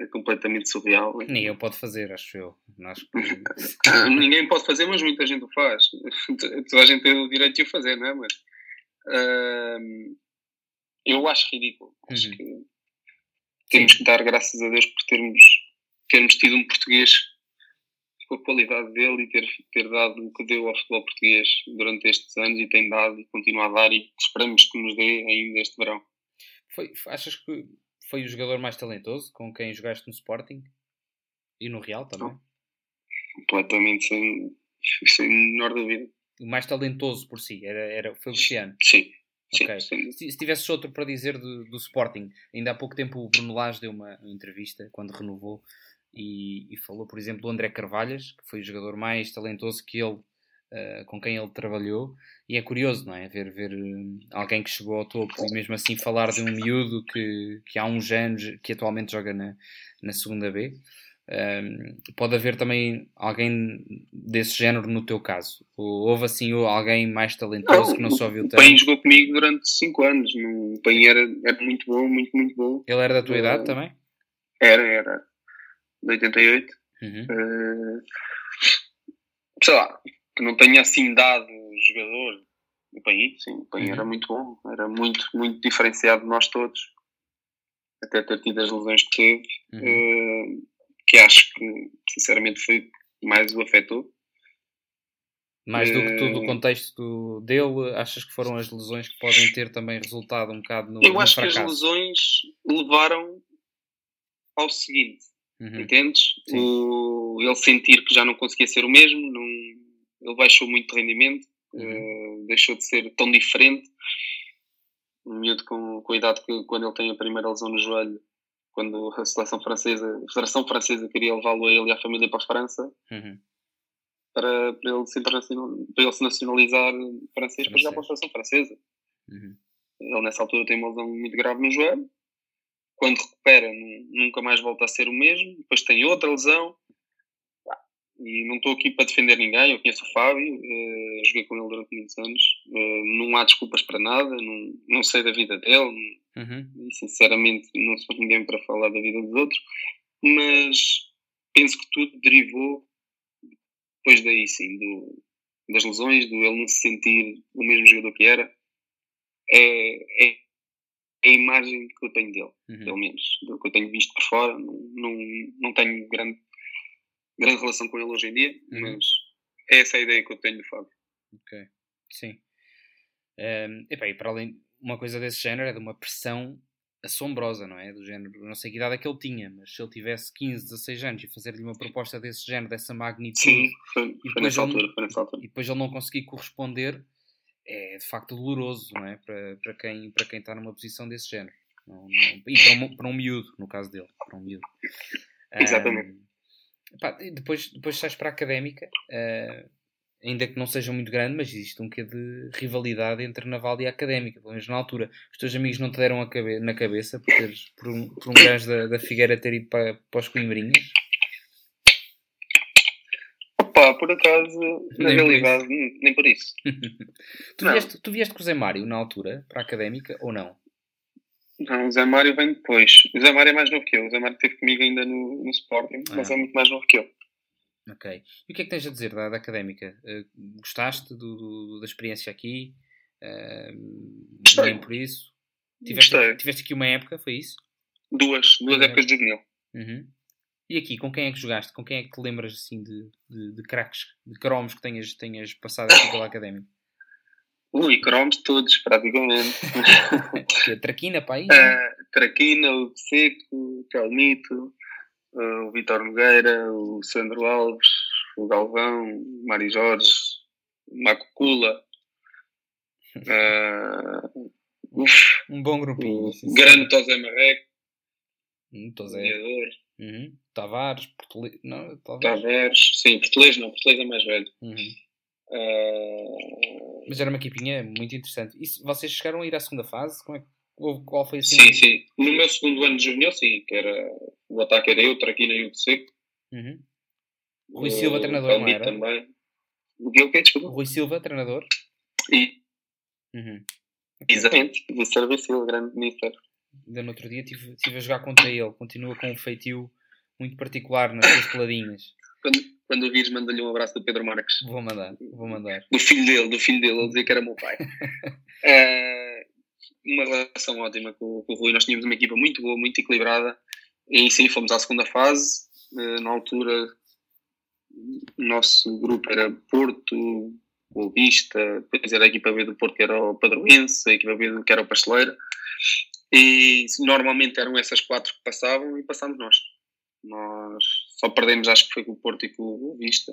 é completamente surreal. Ninguém pode fazer, acho eu. Acho que... Ninguém pode fazer, mas muita gente o faz. Toda a gente tem o direito de o fazer, não é? Mas uh, eu acho ridículo. Acho uhum. que temos que dar graças a Deus por termos, termos tido um português com a qualidade dele e ter, ter dado o que deu ao futebol português durante estes anos e tem dado e continua a dar e esperamos que nos dê ainda este verão. Foi, achas que foi o jogador mais talentoso com quem jogaste no Sporting? E no Real também? Não. Completamente, sem, sem menor dúvida. O mais talentoso por si, era, era, foi o Cristiano? Sim. Okay. Sim, se, se tivesses outro para dizer do, do Sporting, ainda há pouco tempo o Bruno Lage deu uma entrevista quando renovou e, e, falou, por exemplo, do André Carvalhas, que foi o jogador mais talentoso que ele, uh, com quem ele trabalhou. E é curioso, não é? Ver, ver uh, alguém que chegou ao topo e mesmo assim falar de um miúdo que, que há uns anos, que atualmente joga na, na segunda B. Um, pode haver também alguém desse género no teu caso? Ou houve assim alguém mais talentoso não, que não só viu tanto? O Paim jogou comigo durante 5 anos. O Paim era, era muito bom, muito, muito bom. Ele era da tua uh, idade também? Era, era. De 88. Uhum. Uh, sei lá, que não tenha assim dado jogador. O Paim, sim, o Paim uhum. era muito bom. Era muito, muito diferenciado de nós todos. Até ter tido as lesões que teve. Uhum. Uh, que acho que, sinceramente, foi mais o afetou. Mais do que tudo o eh, contexto dele, achas que foram as lesões que podem ter também resultado um bocado no Eu acho no que as lesões levaram ao seguinte, uhum. entendes? O, ele sentir que já não conseguia ser o mesmo, não, ele baixou muito de rendimento, uhum. uh, deixou de ser tão diferente. Um miúdo com, com a idade que quando ele tem a primeira lesão no joelho quando a seleção francesa, a Federação Francesa queria levá-lo a ele e à família para a França uhum. para, para, ele se para ele se nacionalizar francês, para jogar para a Federação Francesa. Uhum. Ele nessa altura tem uma lesão muito grave no joelho. Quando recupera, nunca mais volta a ser o mesmo. Depois tem outra lesão. E não estou aqui para defender ninguém, eu conheço o Fábio, uh, joguei com ele durante muitos anos, uh, não há desculpas para nada, não, não sei da vida dele, uhum. e sinceramente não sou ninguém para falar da vida dos outros, mas penso que tudo derivou depois daí sim, do, das lesões, do ele não se sentir o mesmo jogador que era, é, é, é a imagem que eu tenho dele, uhum. pelo menos, do que eu tenho visto por fora, não, não, não tenho grande grande relação com ele hoje em dia, uhum. mas é essa a ideia que eu tenho do Fábio. Ok, sim. Um, epa, e para além, uma coisa desse género é de uma pressão assombrosa, não é? Do género, não sei que idade é que ele tinha, mas se ele tivesse 15, 16 anos e fazer-lhe uma proposta desse género, dessa magnitude, Sim, foi, foi nessa ele, altura. E depois ele não conseguir corresponder, é de facto doloroso, não é? Para, para, quem, para quem está numa posição desse género. Não, não, e para um, para um miúdo, no caso dele, para um miúdo. Exatamente. Um, Depois, depois sais para a académica, uh, ainda que não seja muito grande, mas existe um quê de rivalidade entre Naval e a académica, pelo menos na altura. Os teus amigos não te deram cabe na cabeça por, teres, por, um, por um gajo da, da Figueira ter ido para, para os Coimbrinhas? Opa, por acaso, na nem realidade, por nem por isso. tu, vieste, tu vieste com o Zé Mário na altura para a académica ou não? Não, o Zé Mário vem depois. O Zé Mário é mais novo que eu. O Zé Mário esteve comigo ainda no, no Sporting, ah. mas é muito mais novo que eu. Ok. E o que é que tens a dizer da, da académica? Uh, gostaste do, do, da experiência aqui? Uh, Nem por isso? Tiveste, Gostei. tiveste aqui uma época, foi isso? Duas, duas épocas de juvenil. Uhum. E aqui, com quem é que jogaste? Com quem é que te lembras assim de, de, de craques, de cromos que tenhas, tenhas passado aqui pela académica? Ui, cromos todos, praticamente. Traquina, pai? Uh, Traquina, o Seco, o Calmito, uh, o Vitor Nogueira, o Sandro Alves, o Galvão, o Mari Jorge, o Marco Cula. Uh, um bom grupinho. O grande Tosé Marreco. Hum, Tosé. Uhum. Tavares, Português. Não, Tavares. Tavares, sim, Português não, Português é mais velho. Uhum. Uh... Mas era uma equipinha muito interessante. E vocês chegaram a ir à segunda fase? Como é, qual foi assim? Sim, sim. No meu segundo ano de juvenil, sim, que era o ataque era eu, Traquina e o Seco. Uhum. Rui Silva, treinador, não era? também. O que eu quero, desculpa? Rui Silva, treinador. E... Uhum. Okay. Exatamente, de serviço, grande ministro. Ainda no outro dia estive, tive a jogar contra ele. Continua com um feitio muito particular nas suas peladinhas. Quando, quando o vires, manda-lhe um abraço do Pedro Marques. Vou mandar, vou mandar. Do filho dele, do filho dele, ele dizia que era meu pai. uh, uma relação ótima com, com, o Rui. Nós tínhamos uma equipa muito boa, muito equilibrada. E sim, fomos à segunda fase. Uh, na altura, o nosso grupo era Porto, o Vista, depois era a equipa B do Porto que era o Padroense, a equipa B do que era o Pasteleira, e normalmente eram essas quatro que passavam e passámos nós. Nós só perdemos, acho que foi com o Porto e com o Vista.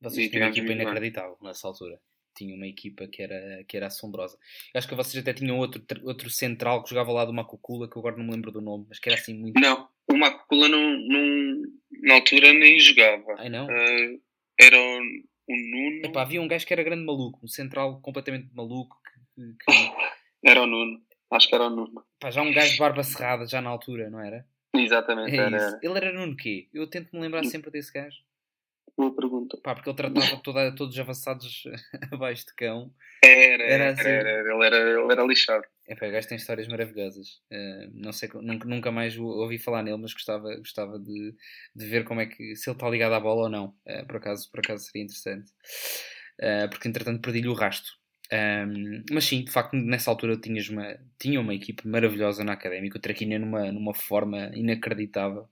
Vocês tinham uma equipa inacreditável nessa altura. Tinha uma equipa que era, que era assombrosa. Eu acho que vocês até tinham outro, outro central que jogava lá do Macucula, que eu agora não me lembro do nome, mas que era assim muito. Não, o Macucula não, não, na altura nem jogava. Ai não? Uh, era o, o Nuno. Epá, havia um gajo que era grande maluco, um central completamente maluco. Que, que... Era o Nuno, acho que era o Nuno. Pá, já um gajo de barba cerrada, já na altura, não era? Exatamente, é era. Ele era Nuno quê? Eu tento me lembrar sempre desse gajo. Boa pergunta. Pá, porque ele tratava toda, todos os avançados abaixo de cão. Era, era, assim. era, era, ele, era ele era lixado. É pá, o gajo tem histórias maravilhosas. Uh, não sei, nunca, nunca mais ouvi falar nele, mas gostava, gostava de, de ver como é que, se ele está ligado à bola ou não. Uh, por, acaso, por acaso seria interessante. Uh, porque entretanto perdi-lhe o rasto. Um, mas sim, de facto, nessa altura tinhas uma, tinha uma equipe maravilhosa na académica. O Traquina numa, numa forma inacreditável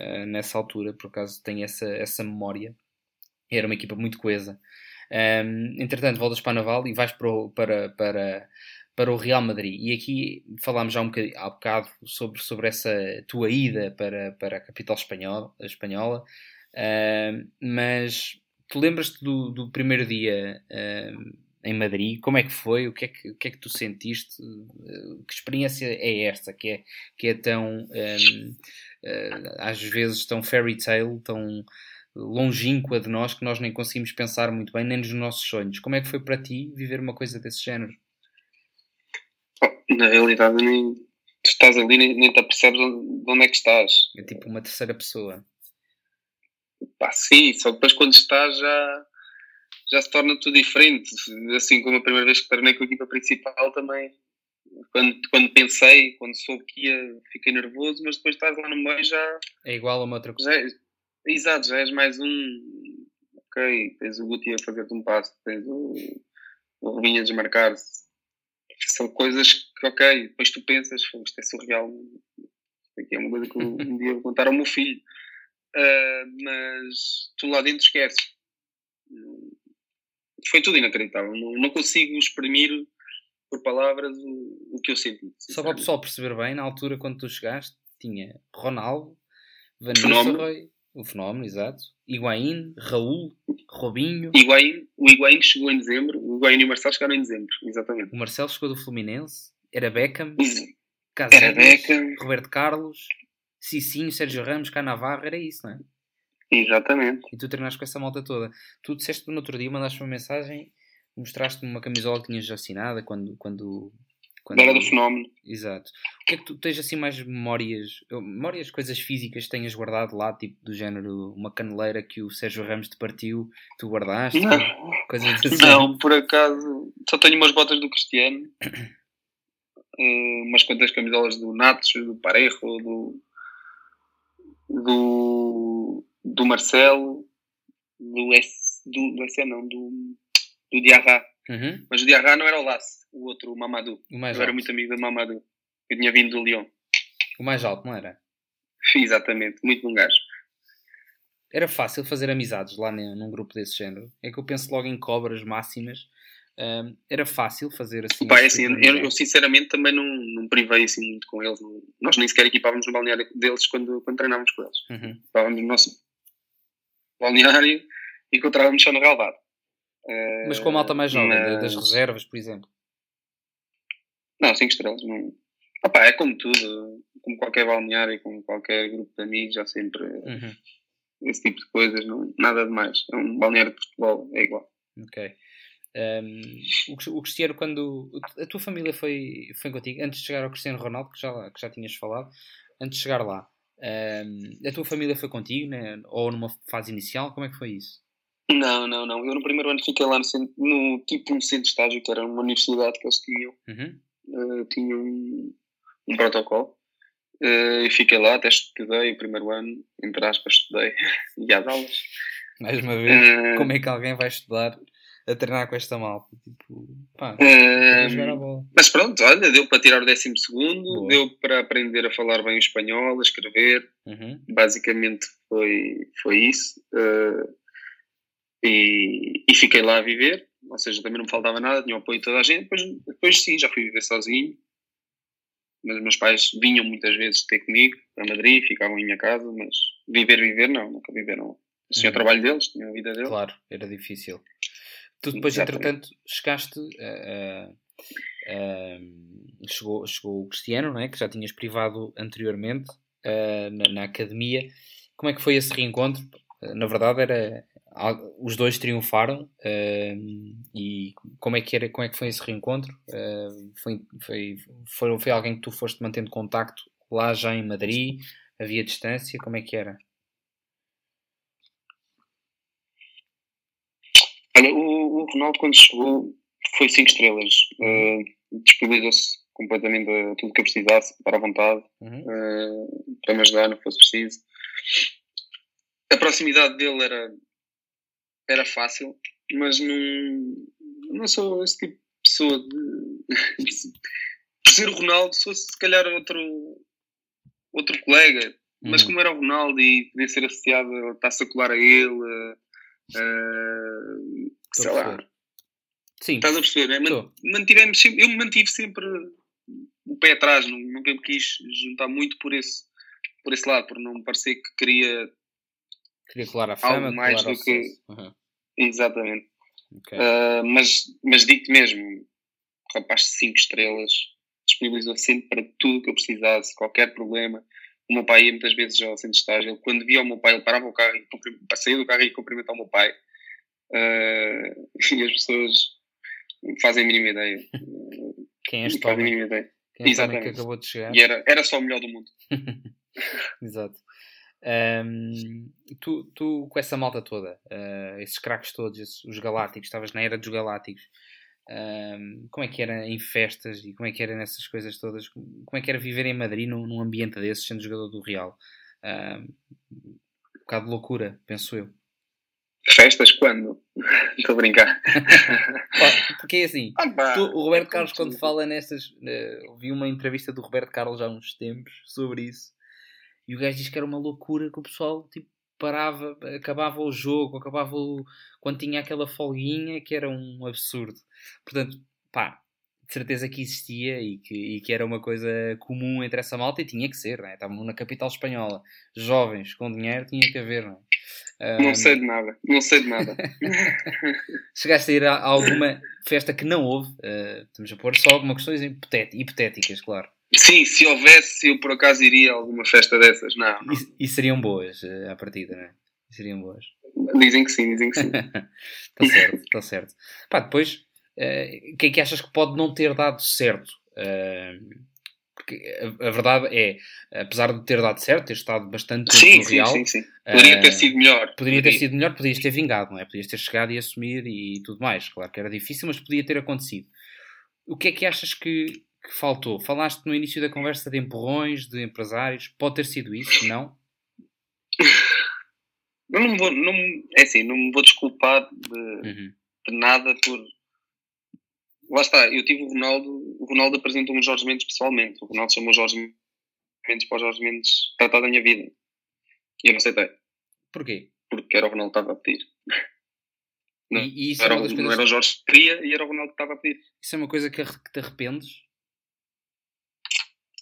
uh, nessa altura, por acaso tenho essa, essa memória. Era uma equipa muito coesa. Um, entretanto, voltas para a Naval e vais para o, para, para, para o Real Madrid. E aqui falámos já um bocadinho, há bocado sobre, sobre essa tua ida para, para a capital espanhola. espanhola. Mas tu lembras-te do, do primeiro dia? Em Madrid. Como é que foi? O que é que, o que, é que tu sentiste? Que experiência é esta que é, que é tão, um, uh, eh, às vezes, tão fairy tale, tão longínqua de nós que nós nem conseguimos pensar muito bem, nem nos nossos sonhos. Como é que foi para ti viver uma coisa desse género? Na realidade, nem, tu estás ali nem, nem te apercebes onde, onde é que estás. É tipo uma terceira pessoa. Pá, sim, só depois quando estás já já se torna tudo diferente. Assim como a primeira vez que treinei com a equipa principal também, quando, quando pensei, quando soube que ia, fiquei nervoso, mas depois estás lá no meio já. É igual a uma outra coisa. Já, é, exato, já és mais um. Ok, tens o Guti a fazer-te um passo, tens o, o Rubinho a desmarcar-se. São coisas que, ok, depois tu pensas, isto é surreal. Isto aqui é uma coisa que um dia vou contar ao meu filho. Uh, mas tu lá dentro esqueces foi tudo inacreditável. Não, não consigo exprimir por palavras o, o que eu senti. Só para o pessoal perceber bem, na altura quando tu chegaste, tinha Ronaldo, Van Nistelrooy, o fenómeno, exato, Higuaín, Raul, Robinho. Higuaín, o Higuaín chegou em dezembro, o Higuaín e o Marcelo chegaram em dezembro, exatamente. O Marcelo chegou do Fluminense, era Beckham, Casillas, era Beckham, Roberto Carlos, Cicinho, Sérgio Ramos, Canavarro, era isso, não é? Exatamente. E tu treinaste com essa malta toda. Tu disseste no outro dia, mandaste uma mensagem, mostraste-me uma camisola que tinhas assinada quando. quando, quando... Era do fenómeno. Exato. O que é que tu tens assim mais memórias, memórias, coisas físicas que tenhas guardado lá, tipo do género uma caneleira que o Sérgio Ramos te partiu, tu guardaste? Não, coisas assim. não por acaso só tenho umas botas do Cristiano, eh, umas quantas camisolas do Natos, do Parejo, do. do do Marcelo, do S, do, do S não, do, do Diarra. Uhum. Mas o Diarra não era o Lasse, o outro, o Mamadou. O mais Eu alto. era muito amigo do Mamadou. Eu tinha vindo do Lyon. O mais alto, não era? Exatamente, muito bom gajo. Era fácil fazer amizades lá num grupo desse género. É que eu penso logo em cobras máximas. Um, era fácil fazer assim. Pá, é assim eu, eu, sinceramente também não, não privei assim muito com eles. Nós nem sequer equipávamos no balneário deles quando, quando treinávamos com eles. Uhum. Equipávamos no nosso balneário e encontrávamos só no relvado. Mas com a malta mais jovem, das reservas, por exemplo? Não, 5 estrelas. Não... Opa, é como tudo, como qualquer balneário, como qualquer grupo de amigos, há sempre uhum. esse tipo de coisas, não, nada de mais. É um balneário de futebol, é igual. Ok. Um, o Cristiano, quando a tua família foi, foi contigo, antes de chegar ao Cristiano Ronaldo, que já, que já tinhas falado, antes de chegar lá, um, a tua família foi contigo, né? ou numa fase inicial? Como é que foi isso? Não, não, não. Eu no primeiro ano fiquei lá no, centro, no tipo um centro de estágio, que era uma universidade que eles tinham. Uhum. Uh, tinham um, um protocolo. Uh, e fiquei lá, até estudei o primeiro ano, entre aspas, estudei, e às aulas. Mais uma vez, uh, como é que alguém vai estudar a treinar com esta malta. Tipo, pá, bola. Mas pronto, olha, deu para tirar o décimo segundo, Boa. deu para aprender a falar bem o espanhol, a escrever. Uhum. Basicamente foi, foi isso. Uh, e, e, fiquei lá a viver, ou seja, também não me faltava nada, tinha o apoio de toda a gente. Depois, depois sim, já fui viver sozinho. Mas meus pais vinham muitas vezes ter comigo para Madrid, ficavam em minha casa, mas viver, viver, não, nunca viveram. Tinha uhum. o trabalho deles, tinha a vida deles. Claro, era difícil. Tu depois, Exatamente. entretanto, chegaste a. chegou, chegou o Cristiano, não é? que já tinhas privado anteriormente na, na, academia. Como é que foi esse reencontro? na verdade, era os dois triunfaram e como é que era como é que foi esse reencontro foi, foi, foi, foi alguém que tu foste mantendo contacto lá já em Madrid havia distância como é que era Olha, o, o Ronaldo quando chegou foi 5 estrelas uh, disponibilizou-se completamente a tudo que eu precisasse para à vontade uhum. para me ajudar, não fosse preciso a proximidade dele era era fácil, mas não, não sou esse tipo de pessoa de, de ser o Ronaldo, se fosse se calhar outro, outro colega, mas uhum. como era o Ronaldo e podia ser associado, está-se a colar a ele, uh, sei lá. Sim. Estás a perceber? Né? Mantivemos sempre, eu me mantive sempre o pé atrás, nunca me quis juntar muito por esse, por esse lado, por não me parecer que queria Queria colar a fama, algo mais do que. Uhum. Exatamente. Okay. Uh, mas mas digo-te mesmo, rapaz de 5 estrelas, disponibilizou sempre para tudo que eu precisasse, qualquer problema. O meu pai ia muitas vezes ao centro de estágio. Ele, quando via o meu pai, ele parava o carro e saía do carro e cumprimentava o meu pai. Uh, e as pessoas fazem a mínima ideia. Quem é este homem? Mínima ideia. Quem é Exatamente. que acabou de chegar? E era, era só o melhor do mundo. Exato. Um, tu, tu, com essa malta toda, uh, esses craques todos, esses, os galácticos, estavas na era dos galácticos, um, como é que era em festas e como é que era nessas coisas todas? Como é que era viver em Madrid num, num ambiente desses, sendo jogador do Real? Um, um bocado de loucura, penso eu. Festas quando? Estou a brincar. Porque é assim, ah, tu, o Roberto Carlos, quando fala nestas. Uh, vi uma entrevista do Roberto Carlos há uns tempos sobre isso e o gajo diz que era uma loucura que o pessoal tipo, parava, acabava o jogo, acabava o... quando tinha aquela folguinha, que era um absurdo. Portanto, pá, de certeza que existia e que, e que era uma coisa comum entre essa malta e tinha que ser, né? Estavam na capital espanhola, jovens, com dinheiro, tinha que haver, não é? Não sei de nada, não sei de nada. Chegaste a ir a alguma festa que não houve, uh, estamos a pôr só algumas questões hipotéticas, claro. Sim, se houvesse, eu por acaso iria a alguma festa dessas, não. não. E, e, seriam boas uh, à partida, não é? Seriam boas. Dizem que sim, dizem que sim. Está certo, está certo. Pá, depois, o uh, que é que achas que pode não ter dado certo? Uh, porque a, a, verdade é, apesar de ter dado certo, ter estado bastante sim, sim, real, sim, sim. Poderia ter sido melhor. Poderia, ter sido melhor, podias ter vingado, não é? Podias ter chegado e assumir e tudo mais. Claro que era difícil, mas podia ter acontecido. O que é que achas que que faltou? Falaste no início da conversa de empurrões, de empresários. Pode ter sido isso, não? Eu não vou, não, é assim, não me vou desculpar de, uhum. de nada por. Lá está, eu tive o Ronaldo, o Ronaldo apresentou-me Jorge Mendes pessoalmente. O Ronaldo chamou Jorge Mendes para o Jorge Mendes tratar da minha vida. E eu não aceitei. Porquê? Porque era o Ronaldo que estava a pedir. Não, e, e isso é era, é não era o Jorge que queria e era o Ronaldo que estava a pedir. Isso é uma coisa que, que te arrependes?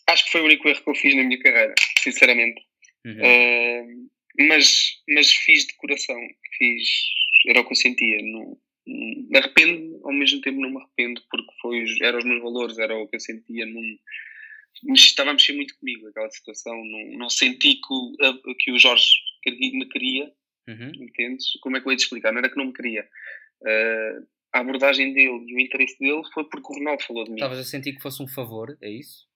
Acho que foi o único erro que eu fiz na minha carreira, sinceramente. Uhum. Uh, mas, mas fiz de coração, fiz, era o que eu sentia. Não, me arrependo, ao mesmo tempo não me arrependo, porque foi, eram os meus valores, era o que eu sentia. Não, estava a mexer muito comigo aquela situação. Não, não senti que o, que o Jorge me queria, uhum. entendes? Como é que eu ia te explicar? Não era que não me queria. Uh, a abordagem dele e o interesse dele foi porque o Ronaldo falou de mim. Estavas a sentir que fosse um favor, é isso?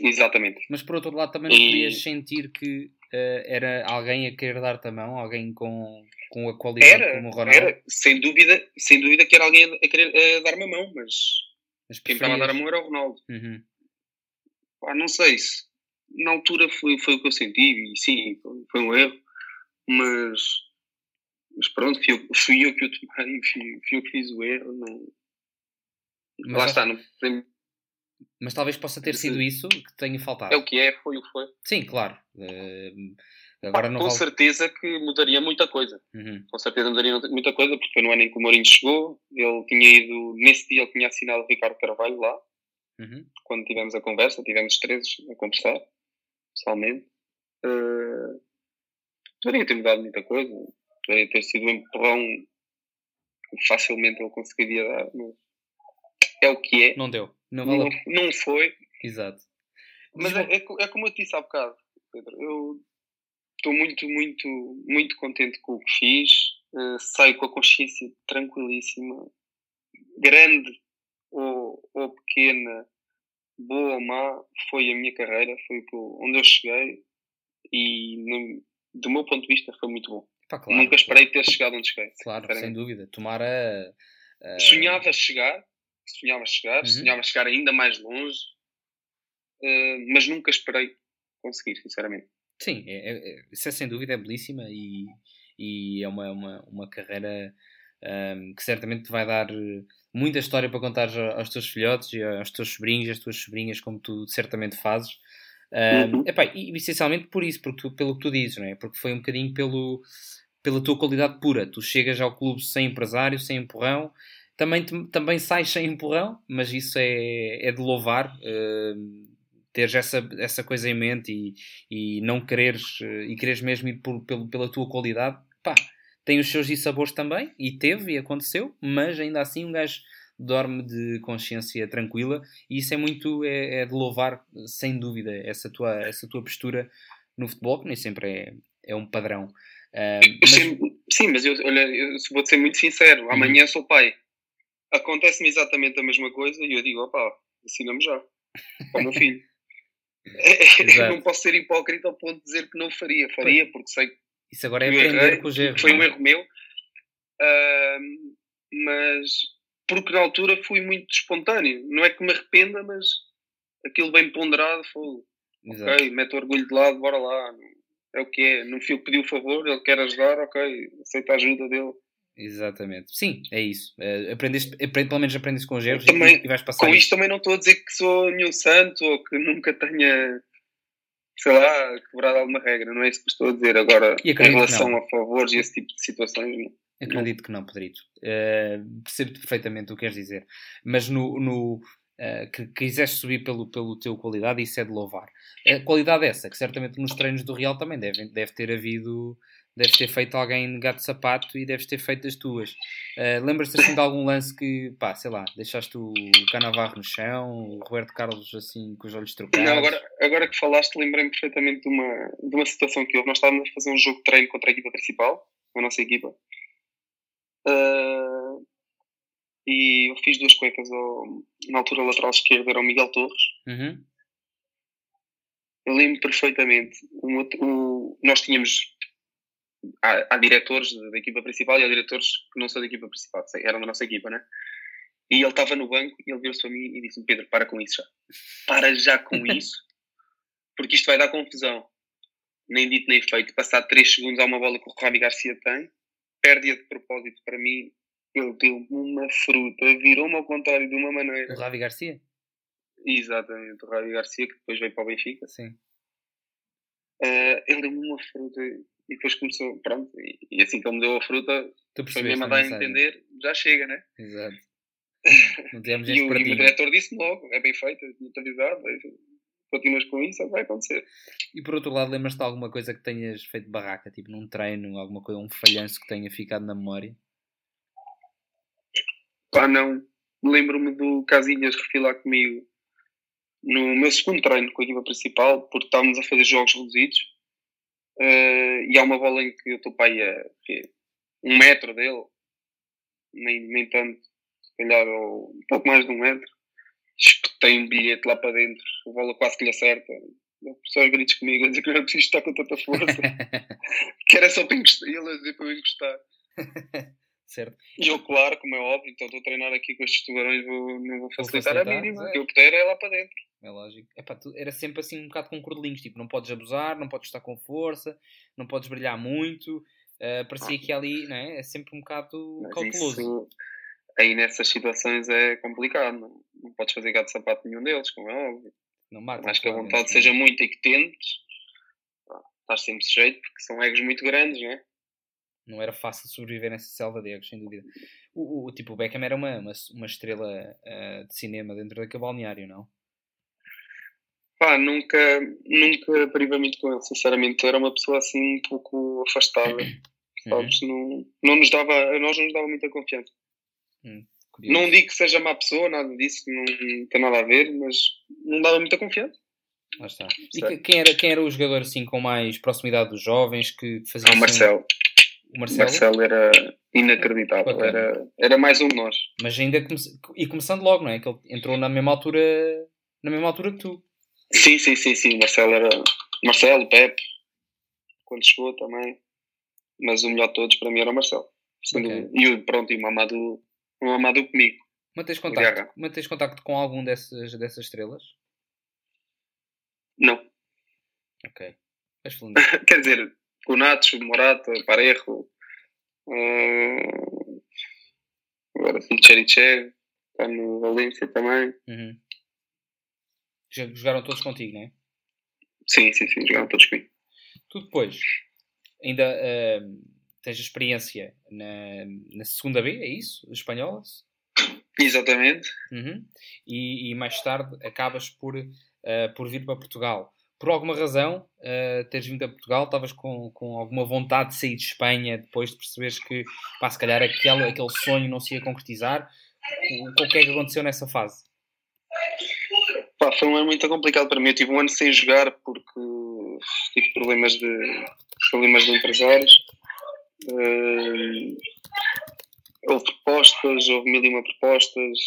Exatamente. Mas por outro lado também não podias sentir que uh, era alguém a querer dar-te a mão, alguém com, com a qualidade era, como o Ronaldo? Era, sem dúvida, sem dúvida que era alguém a querer dar-me a mão, mas, mas quem estava a dar a mão era o Ronaldo. Uhum. Ah, não sei se na altura foi, foi o que eu senti e sim, foi um erro, mas, mas pronto, fui eu, fui eu que o tomei, fui, fui eu que fiz o erro. Não... Lá está, não Mas talvez possa ter sido isso que tenha faltado. É o que é, foi o que foi. Sim, claro. Uh, agora não Com vale... certeza que mudaria muita coisa. Uhum. Com certeza mudaria muita coisa, porque foi no ano em que o Mourinho chegou. Ele tinha ido, nesse dia, ele tinha assinado o Ricardo Carvalho lá. Uhum. Quando tivemos a conversa, tivemos três a conversar, pessoalmente. Uh, poderia ter mudado muita coisa. Poderia ter sido um empurrão que facilmente ele conseguiria dar, mas é o que é. Não deu. Não, não, não foi. Exato. Mas é, é, é, como eu te disse há bocado, Pedro. Eu estou muito, muito, muito contente com o que fiz. Uh, saio com a consciência tranquilíssima. Grande ou, ou pequena, boa ou má, foi a minha carreira, foi onde eu cheguei e, no, do meu ponto de vista, foi muito bom. Claro, Nunca esperei ter chegado onde cheguei. Claro, sem dúvida. Tomara. Uh... Sonhava chegar, sonhava chegar, uhum. sonhava chegar ainda mais longe, uh, mas nunca esperei conseguir, sinceramente. Sim, é, é, isso é sem dúvida é belíssima e, e é uma, uma, uma carreira um, que certamente te vai dar muita história para contar aos teus filhotes e aos teus sobrinhos, às tuas sobrinhas, como tu certamente fazes. Um, uhum. epá, e essencialmente por isso, porque tu, pelo que tu dizes, não é? porque foi um bocadinho pelo, pela tua qualidade pura. Tu chegas ao clube sem empresário, sem empurrão, também, também sais sem empurrão, mas isso é, é de louvar. Uh, teres essa, essa coisa em mente e, e não quereres uh, e quereres mesmo ir por, pelo, pela tua qualidade, pá, tem os seus dissabores também, e teve e aconteceu, mas ainda assim um gajo dorme de consciência tranquila e isso é muito é, é de louvar, sem dúvida, essa tua, essa tua postura no futebol, que nem sempre é, é um padrão. Uh, mas... Sim, mas eu, olha, eu vou ser muito sincero, uhum. amanhã uhum. sou pai acontece-me exatamente a mesma coisa e eu digo, opá, ensina-me já, para o meu filho. eu não posso ser hipócrita ao ponto de dizer que não faria, faria, porque sei que isso agora é aprender errei, com os erros. Foi um é? erro meu, uh, mas porque na altura fui muito espontâneo. Não é que me arrependa, mas aquilo bem ponderado foi ok, mete o orgulho de lado, bora lá. É o que é. Não fui eu que pedi o favor, ele quer ajudar, ok, aceita a ajuda dele. Exatamente. Sim, é isso. Uh, aprendeste, aprende, pelo menos aprendes com os erros também, e, vais passar. Com isto também não estou a dizer que sou nenhum santo ou que nunca tenha, sei lá, quebrado alguma regra. Não é isso que estou a dizer. Agora, em relação a favores e esse tipo de situações. Acredito não. que não, Pedrito. Uh, percebo perfeitamente o que queres dizer. Mas no, no uh, que quiseste subir pelo, pelo teu qualidade, isso é de louvar. A qualidade é essa, que certamente nos treinos do Real também deve, deve ter havido deves ter feito alguém gato sapato e deves ter feito as tuas. Uh, Lembras-te assim de algum lance que, pá, sei lá, deixaste o Canavarro no chão, o Roberto Carlos assim com os olhos trocados? Não, agora, agora que falaste, lembrei-me perfeitamente de uma, de uma situação que houve. Nós estávamos a fazer um jogo de treino contra a equipa principal, a nossa equipa. Uh, e eu fiz duas cuecas ao, na altura lateral esquerda, era o Miguel Torres. Uhum. Eu lembro perfeitamente. O, o, nós tínhamos há, há, diretores da equipa principal e há diretores que não são da equipa principal, eram da nossa equipa, né? E ele estava no banco e ele virou-se para mim e disse-me: Pedro, para com isso já. Para já com isso, porque isto vai dar confusão. Nem dito nem feito. Passar 3 segundos a uma bola que o Rabi Garcia tem, perde-a de propósito para mim. Ele deu-me uma fruta, virou-me ao contrário de uma maneira. O Rabi Garcia? Exatamente, o Rabi Garcia, que depois veio para o Benfica. Sim. Uh, ele deu-me uma fruta e depois começou, pronto, e, e assim que ele me deu a fruta, foi mesmo a dar a entender, já chega, né? Exato. Não e, o, e o diretor disse logo, é bem feito, tinha-te avisado, continuas com isso, vai acontecer. E por outro lado, lembras-te de alguma coisa que tenhas feito barraca, tipo num treino, alguma coisa, um falhanço que tenha ficado na memória? Pá, não. Lembro-me do Casilhas refilar comigo no meu segundo treino com a equipa principal, porque estávamos a fazer jogos reduzidos Uh, e há uma bola em que eu estou para aí a um metro dele, nem, nem tanto, se calhar ou um pouco mais de um metro. Espetei um bilhete lá para dentro, a bola quase que lhe acerta. Pessoas gritos comigo a dizer que não preciso estar com tanta força, que era só para encostar, ele a dizer para eu encostar. certo. E eu, claro, como é óbvio, então estou a treinar aqui com estes tubarões, vou, não vou facilitar, vou facilitar a mínima. O que eu puder é lá para dentro é lógico. Epá, tu, era sempre assim um bocado com cordelinhos, tipo, não podes abusar, não podes estar com força, não podes brilhar muito. Uh, parecia que ali, não é? É sempre um bocado Mas cauteloso. Isso, aí nessas situações é complicado. Não, não podes fazer gato de sapato nenhum deles, como é óbvio. Não marca, Acho que a vontade seja muito e que tentes, estás sempre sujeito, porque são egos muito grandes, não é? Não era fácil sobreviver nessa selva de egos, sem dúvida. O, o, tipo, o Beckham era uma, uma, uma estrela uh, de cinema dentro daquele balneário, não? Pá, nunca, nunca privei muito com ele, sinceramente. Era uma pessoa assim um pouco afastada. Sabes? Uhum. Não, não nos dava, a nós não nos dava muita confiança. Hum, não digo que seja má pessoa, nada disso, não tem nada a ver, mas não dava muita confiança. Lá está. E quem era, quem era o jogador assim com mais proximidade dos jovens que fazia ah, o Marcelo. O Marcelo? Marcelo era inacreditável, era, era mais um de nós. Mas ainda come... e começando logo, não é? Que ele entrou na mesma altura, na mesma altura que tu. Sim, sim, sim, sim. Marcelo era Marcelo, Pepe, quando chegou também. Mas o melhor de todos para mim era o Marcelo. Okay. E o, pronto, e o Mamadou, o Mamadou comigo. Mantens contacto, mantens contacto com algum dessas, dessas estrelas? Não. Ok. Quer dizer, Nacho, Morata, Parejo, uh, agora sim, Cherichev, está no Valência também. Uhum. Jogaram todos contigo, não é? Sim, sim, sim, jogaram todos comigo. Tu depois, ainda uh, tens experiência na, na segunda B, é isso? Espanhola? Exatamente. Uhum. E, e, mais tarde acabas por, uh, por vir para Portugal. Por alguma razão, uh, teres vindo a Portugal, estavas com, com alguma vontade de sair de Espanha depois de perceberes que, pá, se calhar aquele, aquele sonho não se ia concretizar. O, o que é que aconteceu nessa fase? Pá, foi um ano muito complicado para mim. Eu tive um ano sem jogar porque tive problemas de, problemas de empresários. Uh, houve propostas, houve mil e uma propostas,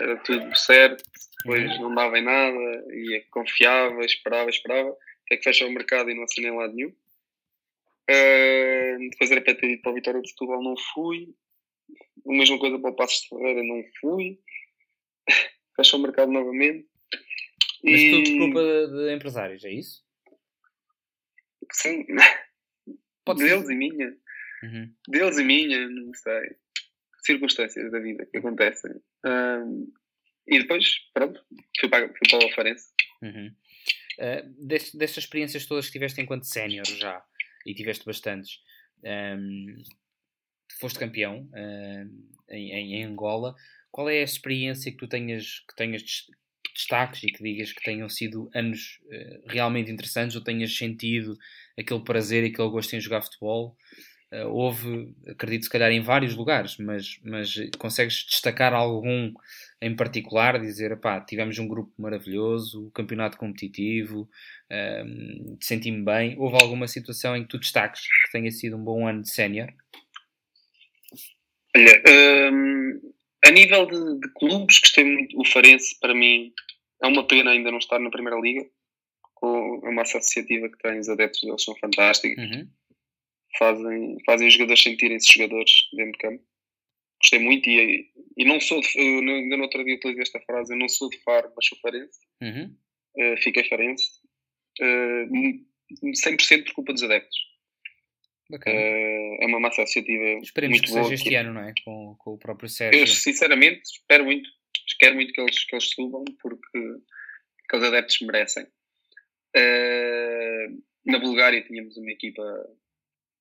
era tudo certo, depois não dava em nada, e confiava, esperava, esperava, até que fechou o mercado e não assinei lado nenhum. Uh, depois era para ter ido para a Vitória de Setúbal, não fui. A mesma coisa para o Passos de Ferreira, não fui. fechou o mercado novamente. Mas e... tudo por culpa de empresários, é isso? Sim. Pode Deus ser. e minha. Uhum. Deus e minha, não sei. Circunstâncias da vida que acontecem. Um, e depois, pronto, fui para, fui para o Farense. Uhum. Uh, destas experiências todas que tiveste enquanto sénior já, e tiveste bastantes, um, foste campeão uh, em, em, Angola. Qual é a experiência que tu tenhas, que tenhas destaques e que digas que tenham sido anos uh, realmente interessantes ou tenhas sentido aquele prazer e aquele gosto em jogar futebol? Uh, houve, acredito, se calhar em vários lugares, mas, mas consegues destacar algum em particular? Dizer, pá, tivemos um grupo maravilhoso, campeonato competitivo, um, ehm, senti-me bem. Houve alguma situação em que tu destaques que tenha sido um bom ano de sénior? Olha, ehm, a nível de, de, clubes, gostei muito. O Farense, para mim, é uma pena ainda não estar na Primeira Liga. Com a massa associativa que tem, os adeptos deles são fantásticos. Uhum. Fazem, fazem os jogadores sentirem-se jogadores dentro de campo. Gostei muito e, e não sou de, eu, ainda no outro dia utilizei esta frase, eu não sou de Faro, mas sou farense. Uhum. Uh, fiquei farense. Uh, 100% por culpa dos adeptos. Uh, é uma massa associativa Esperemos muito que boa, seja este que... ano, não é? Com, com o próprio Sérgio. Eu, sinceramente, espero muito quero muito que eles, que eles subam porque, porque os adeptos merecem. Uh, na Bulgária tínhamos uma equipa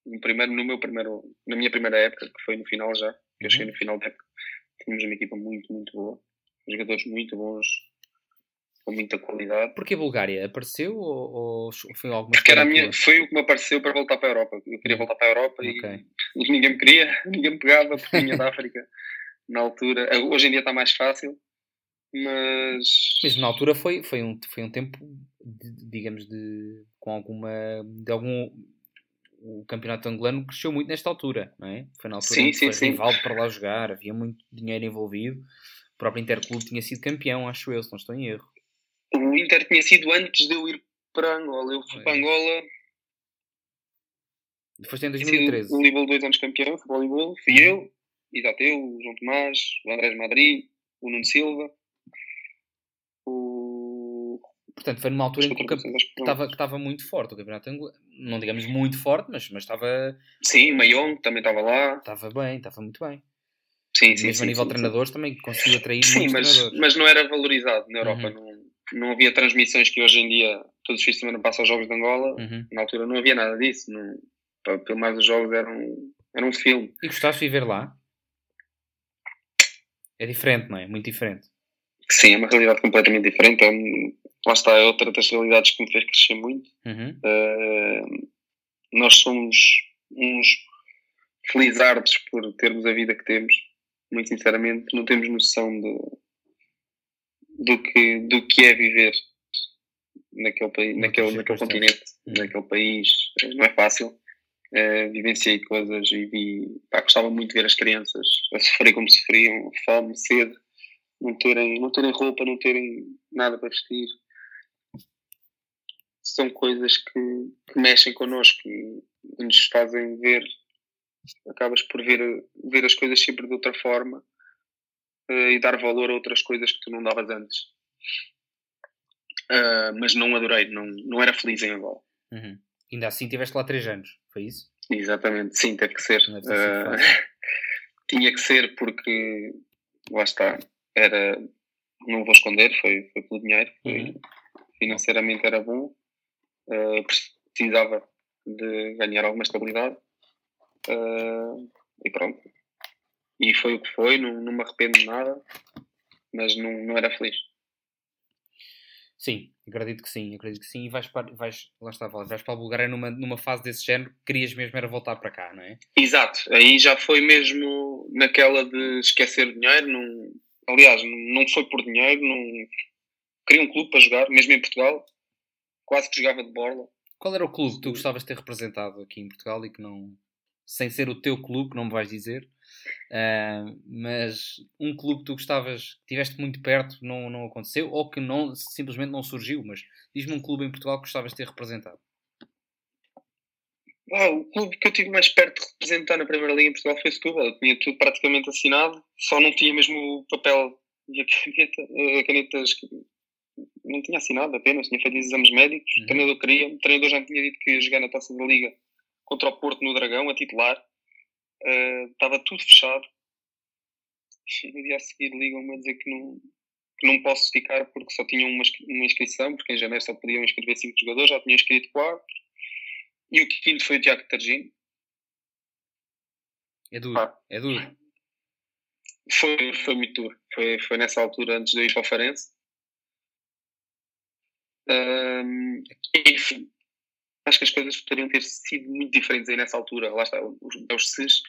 no, primeiro, no meu primeiro, na minha primeira época, que foi no final já, eu cheguei uhum. no final da época, tínhamos uma equipa muito, muito boa, jogadores muito bons, com muita qualidade. Porquê Bulgária? Apareceu ou, ou foi alguma Porque era minha, foi o que me apareceu para voltar para a Europa. Eu queria voltar para a Europa okay. e, e, ninguém me queria, ninguém me pegava porque vinha da África na altura. Hoje em dia está mais fácil, mas. Mas na altura foi, foi, um, foi um tempo, de, digamos, de. com alguma. de algum. O campeonato angolano cresceu muito nesta altura, não é? Foi na altura sim, em que sim, sim. rival para lá jogar, havia muito dinheiro envolvido. O próprio Interclube tinha sido campeão, acho eu, se não estou em erro. O Inter tinha sido antes de eu ir para Angola. Eu fui é. para Angola. Depois em 2013. O Voleibol dois anos campeão, fui voleibol, fui uhum. eu, Isateu, o João Tomás, o Andrés Madrid, o Nuno Silva. O... Portanto, foi numa altura em que estava, que estava muito forte o campeonato angolano. Não digamos muito forte, mas, mas estava. Sim, o Mayong também estava lá. Estava bem, estava muito bem. Sim, sim, Mesmo sim, a nível de treinadores também conseguiu atrair sim, mas, mas não era valorizado na Europa. Uhum. Não, não havia transmissões que hoje em dia todos os fins de semana passam aos Jogos de Angola. Uhum. Na altura não havia nada disso. Não, pelo mais os jogos eram, eram um filme. E gostaste de viver lá? É diferente, não é? Muito diferente. Sim, é uma realidade completamente diferente. É lá está, é outra das realidades que me fez crescer muito. Uhum. Uh, nós somos uns felizardos por termos a vida que temos. Muito sinceramente, não temos noção de, do, que, do que é viver naquele, país, naquele, naquele continente, naquele país. Não é fácil. Uh, vivenciei coisas e vi, pá, gostava muito de ver as crianças a sofrer como sofriam, fome, sede, não terem, não terem roupa, não terem nada para vestir. São coisas que, que mexem connosco e nos fazem ver, acabas por ver, ver as coisas sempre de outra forma e dar valor a outras coisas que tu não davas antes. Uh, mas não adorei, não, não era feliz em Angola. Uhum. Ainda assim tiveste lá 3 anos, foi isso? Exatamente, sim, teve que ser. Uh, tinha que ser porque, lá está, era, não vou esconder, foi, foi pelo dinheiro, foi, uhum. financeiramente era bom, uh, precisava de ganhar alguma estabilidade e pronto. E foi o que foi, não, não me arrependo de nada, mas não, não era feliz. Sim, acredito que sim, acredito que sim. E vais para, vais, lá está, vais para a Bulgária numa, numa fase desse género, querias mesmo era voltar para cá, não é? Exato, aí já foi mesmo naquela de esquecer dinheiro. Não, aliás, não foi por dinheiro, não queria um clube para jogar, mesmo em Portugal, quase que jogava de borla. Qual era o clube que tu gostavas de ter representado aqui em Portugal e que não, sem ser o teu clube, que não me vais dizer, Uh, mas um clube que tu gostavas, que tiveste muito perto, não, não aconteceu, ou que não, simplesmente não surgiu, mas diz-me um clube em Portugal que gostavas de ter representado. Ah, o clube que eu tive mais perto de representar na Primeira Liga em Portugal foi Setúbal. Eu tinha tudo praticamente assinado, só não tinha mesmo o papel e a caneta, a caneta não tinha assinado apenas, tinha feito exames médicos, uhum. o treinador queria, o treinador já me tinha dito que ia jogar na Taça da Liga contra o Porto no Dragão, a titular, estava uh, tudo fechado. E no dia a seguir ligam-me a dizer que não, que não posso ficar porque só tinham uma, uma inscrição, porque em janeiro só podiam inscrever 5 jogadores, já tinham inscrito 4. E o quinto foi o Tiago Targino. É duro, é duro. Foi, foi muito duro. Foi, foi nessa altura, antes de eu ir para o Farense. Um, enfim, acho que as coisas poderiam ter sido muito diferentes aí nessa altura. Lá está, os, os CES,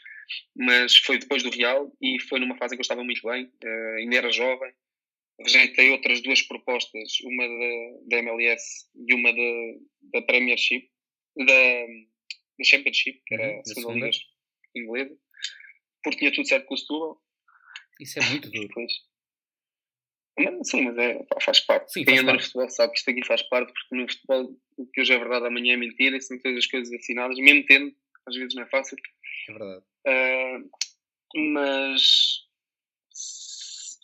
mas foi depois do Real e foi numa fase em que eu estava muito bem, uh, ainda era jovem. Rejeitei outras duas propostas, uma da, da MLS e uma da, da Premiership, da, da Championship, que era uhum, a segunda liga inglesa, porque tinha tudo certo com o Setúbal. Isso é muito duro. Depois, sim, mas é, faz parte. Sim, Quem faz anda parte. no futebol sabe que isto aqui faz parte, porque no futebol o que hoje é verdade amanhã é mentira e são todas as coisas assinadas, mesmo tendo, às vezes não é fácil. É verdade. Uh, mas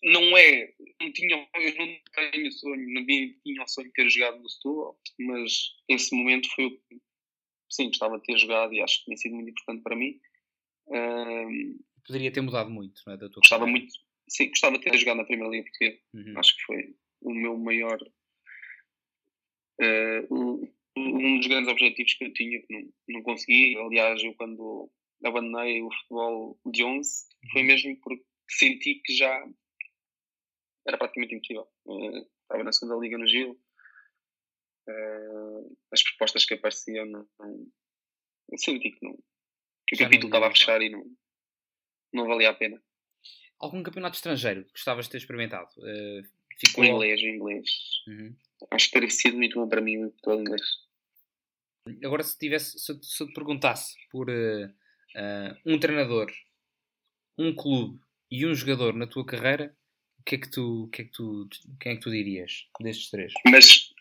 não é, não tinha, eu não tenho sonho, não tinha o sonho de ter jogado no Setúbal, mas esse momento foi o que, sim, gostava de ter jogado e acho que tinha sido muito importante para mim. Uh, Poderia ter mudado muito, não é? Da tua gostava muito, sim, gostava de ter jogado na Primeira Liga Portuguesa. Uhum. Acho que foi o meu maior. Uh, um dos grandes objetivos que eu tinha, que não, não consegui. Aliás, eu quando abandonei o futebol de 11 foi uhum. mesmo porque senti que já era praticamente impossível. Uh, estava na segunda liga no Gil. Uh, as propostas que apareciam não, não, eu senti que, não, que o capítulo estava a fechar e não, não valia a pena. Algum campeonato estrangeiro que gostavas de ter experimentado? Uh, ficou... O inglês, o inglês. Uhum. Acho que teria sido muito bom para mim o inglês. Agora, se, tivesse, se, se eu te perguntasse por uh, uh, um treinador, um clube e um jogador na tua carreira, o que é que tu, que é que tu, quem é que tu dirias destes três? Mas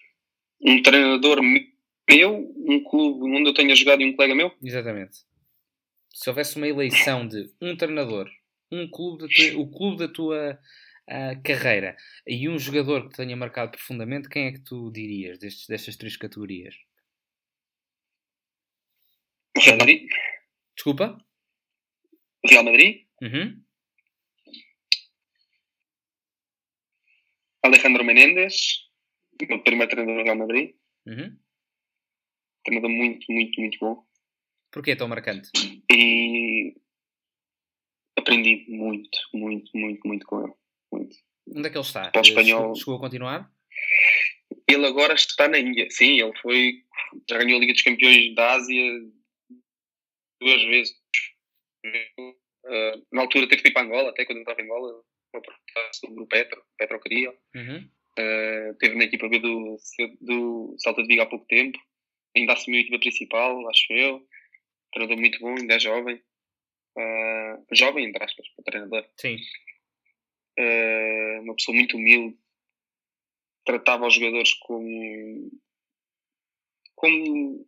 um treinador meu, um clube onde eu tenha jogado e um colega meu? Exatamente. Se houvesse uma eleição de um treinador, um clube tua, o clube da tua uh, carreira e um jogador que tenha marcado profundamente, quem é que tu dirias destes, destas três categorias? Real Madrid. Desculpa? Real Madrid. Uhum. Alejandro Menéndez, meu primeiro treinador do Real Madrid. Uhum. Treinador muito, muito, muito bom. Porquê tão marcante? E aprendi muito, muito, muito, muito com ele. Muito. Onde é que ele está? Para o espanhol. Chegou a continuar? Ele agora está na Índia. Sim, ele foi. Já ganhou a Liga dos Campeões da Ásia duas vezes. Uh, na altura teve que ir para Angola, até quando eu estava em Angola, uma sobre o Petro, Petro queria. Uhum. Uh, teve na equipa B do, do Salta de Vigo há pouco tempo. Ainda assumiu a equipa principal, acho eu. Treinador muito bom, ainda é jovem. Uh, jovem, entre aspas, para treinador. Sim. Uh, uma pessoa muito humilde. Tratava os jogadores como. como.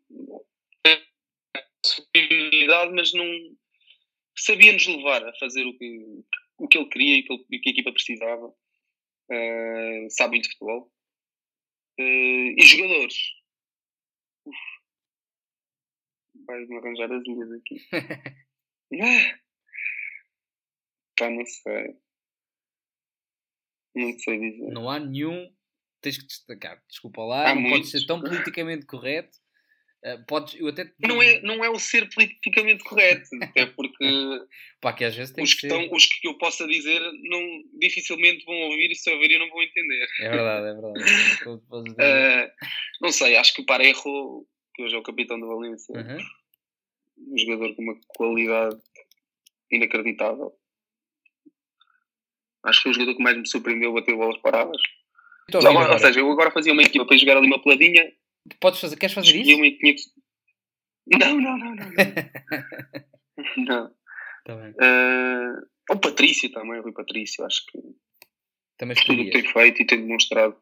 superioridade, mas não. sabia-nos levar a fazer o que, o que ele queria e o que, a equipa precisava. Uh, sabe muito futebol. e jogadores. Uf. Vai-me arranjar as linhas aqui. Pá, não sei. Não sei dizer. Não há nenhum. Tens que destacar. Desculpa lá, Há não muitos. pode ser tão politicamente correto. Uh, podes, eu até Não é, não é o ser politicamente correto, até porque Pá, que às vezes tem os que que, estão, os que eu possa dizer não, dificilmente vão ouvir e se ouvirem não vão entender. É verdade, é verdade. Uh, não sei, acho que o Parejo, que hoje é o capitão do Valência, Uhum. Um jogador com uma qualidade inacreditável. Acho que foi o jogador que mais me surpreendeu bater bolas paradas. A Só agora, ou seja, eu agora fazia uma equipa para jogar ali uma peladinha Podes fazer, queres fazer isso? eu me tinha que. Não, não, não, não. Não. não. Tá bem. Uh, o Patrício também, o Rui Patrício, acho que Também tudo o que tem feito e tem demonstrado.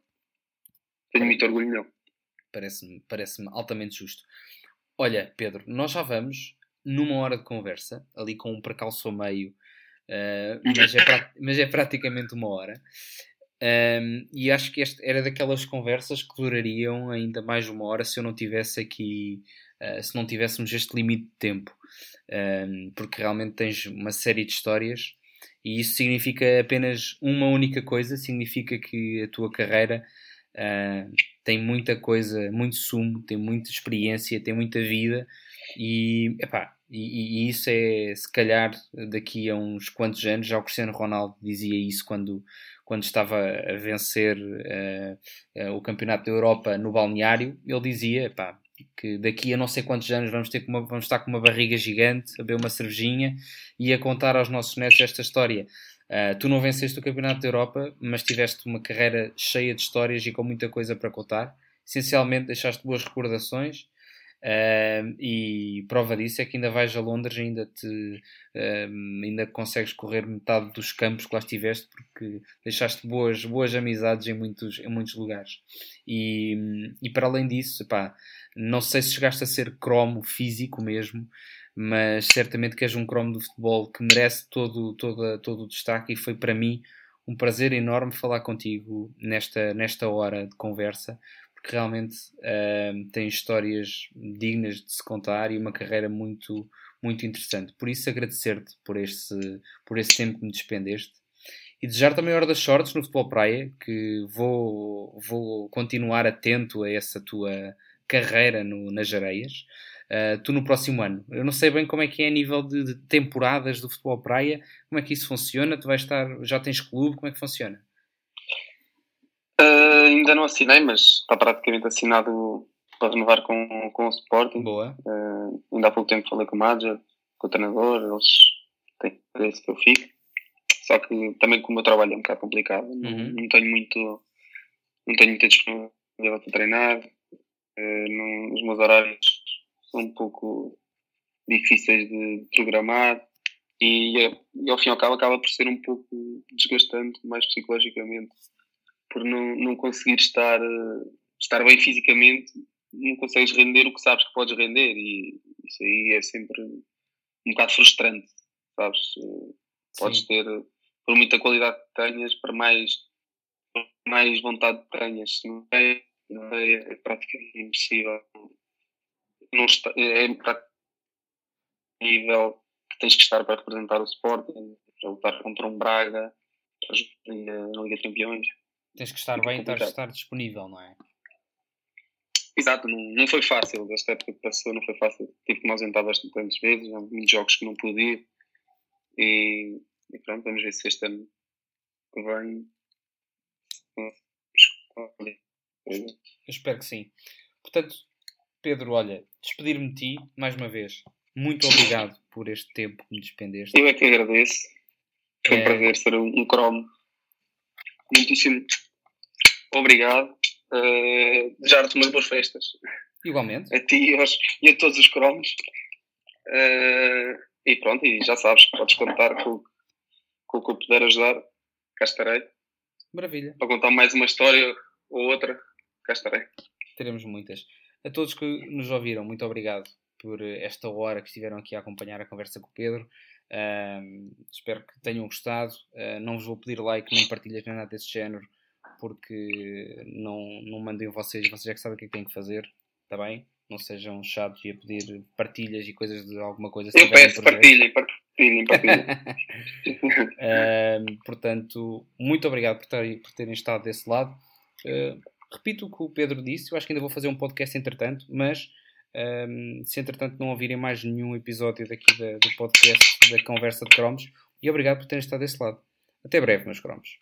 Tenho muito orgulho nele. Parece-me parece altamente justo. Olha, Pedro, nós já vamos numa hora de conversa, ali com um percalço meio, eh, mas, é mas é praticamente uma hora. Ahm, e acho que este era daquelas conversas que durariam ainda mais uma hora se eu não tivesse aqui, eh, se não tivéssemos este limite de tempo. Ahm, porque realmente tens uma série de histórias e isso significa apenas uma única coisa: significa que a tua carreira ah, tem muita coisa, muito sumo, tem muita experiência, tem muita vida e, epá, e, e isso é se calhar daqui a uns quantos anos, já o Cristiano Ronaldo dizia isso quando, quando estava a vencer ah, ah, o Campeonato da Europa no balneário, ele dizia epá, que daqui a não sei quantos anos vamos, ter uma- vamos estar com uma barriga gigante, a beber uma cervejinha e a contar aos nossos netos esta história. Uh, tu não venceste o Campeonato da Europa, mas tiveste uma carreira cheia de histórias e com muita coisa para contar. Essencialmente, deixaste boas recordações. uh, e prova disso é que ainda vais a Londres, ainda te um, ainda consegues correr metade dos campos que lá estiveste, porque deixaste boas, boas amizades em muitos, em muitos lugares. E, e para além disso, pá, não sei se chegaste a ser cromo físico mesmo, mas certamente que és um cromo do futebol que merece todo, todo, todo o destaque e foi para mim um prazer enorme falar contigo nesta, nesta hora de conversa, porque realmente uh, histórias dignas de se contar e uma carreira muito, muito interessante. Por isso agradecer-te por esse, por esse tempo que me despendeste e desejar também a hora das sortes no futebol praia, que vou, vou continuar atento a essa tua carreira no, nas areias. Uh, tu no próximo ano. Eu não sei bem como é que é a nível de, de, temporadas do futebol praia, como é que isso funciona? Tu vais estar, já tens clube, como é que funciona? Uh, ainda não assinei, mas está praticamente assinado para renovar com, com o Sporting. Boa. Uh, ainda há pouco tempo falei com o manager, com o treinador, eles têm interesse que eu fique. Só que também como o meu trabalho é um bocado complicado, uhum. não, não, tenho muito não tenho muita disponibilidade para treinar, não, os meus horários um pouco difíceis de programar e, e, ao fim e ao cabo acaba por ser um pouco desgastante, mais psicologicamente, por não, não conseguir estar, estar bem fisicamente, não consegues render o que sabes que podes render e isso aí é sempre um bocado frustrante, sabes? Podes Sim. ter, por muita qualidade que tenhas, para mais, mais vontade que tenhas, não é, não é, é praticamente impossível não está, é nível que tens que estar para representar o Sporting, para lutar contra um Braga, para jogar na Liga de Campeões. Tens que estar bem e estar, estar disponível, não é? Exato, não, não foi fácil. Esta época que passou não foi fácil. Tive que me ausentar bastantes vezes, há muitos jogos que não pude ir. E, e pronto, vamos ver se este ano vem. Eu espero que sim. Portanto, Pedro, olha, despedir-me de ti mais uma vez. Muito obrigado por este tempo que me despendeste. Eu é que agradeço. Foi é... um prazer ser um, um cromo. Muitíssimo obrigado. Uh, Desejar-te umas boas festas. Igualmente. A ti e, aos, e a todos os cromos. Uh, e pronto, e já sabes, podes contar com, com o que eu puder ajudar. Cá estarei. Maravilha. Para contar mais uma história ou outra, cá estarei. Teremos muitas. A todos que nos ouviram, muito obrigado por esta hora que estiveram aqui a acompanhar a conversa com o Pedro. Uh, espero que tenham gostado. Uh, não vos vou pedir like nem partilhas nem nada desse género, porque não, não mandem vocês, vocês é que sabem o que é que têm que fazer, está bem? Não sejam chatos e a pedir partilhas e coisas de alguma coisa. Eu peço partilhem, partilhem, partilhem. uh, portanto, muito obrigado por por terem estado desse lado. Repito o que o Pedro disse, eu acho que ainda vou fazer um podcast entretanto, mas um, se entretanto não ouvirem mais nenhum episódio daqui da, do podcast da Conversa de Cromos, e obrigado por terem estado desse lado. Até breve, meus cromos.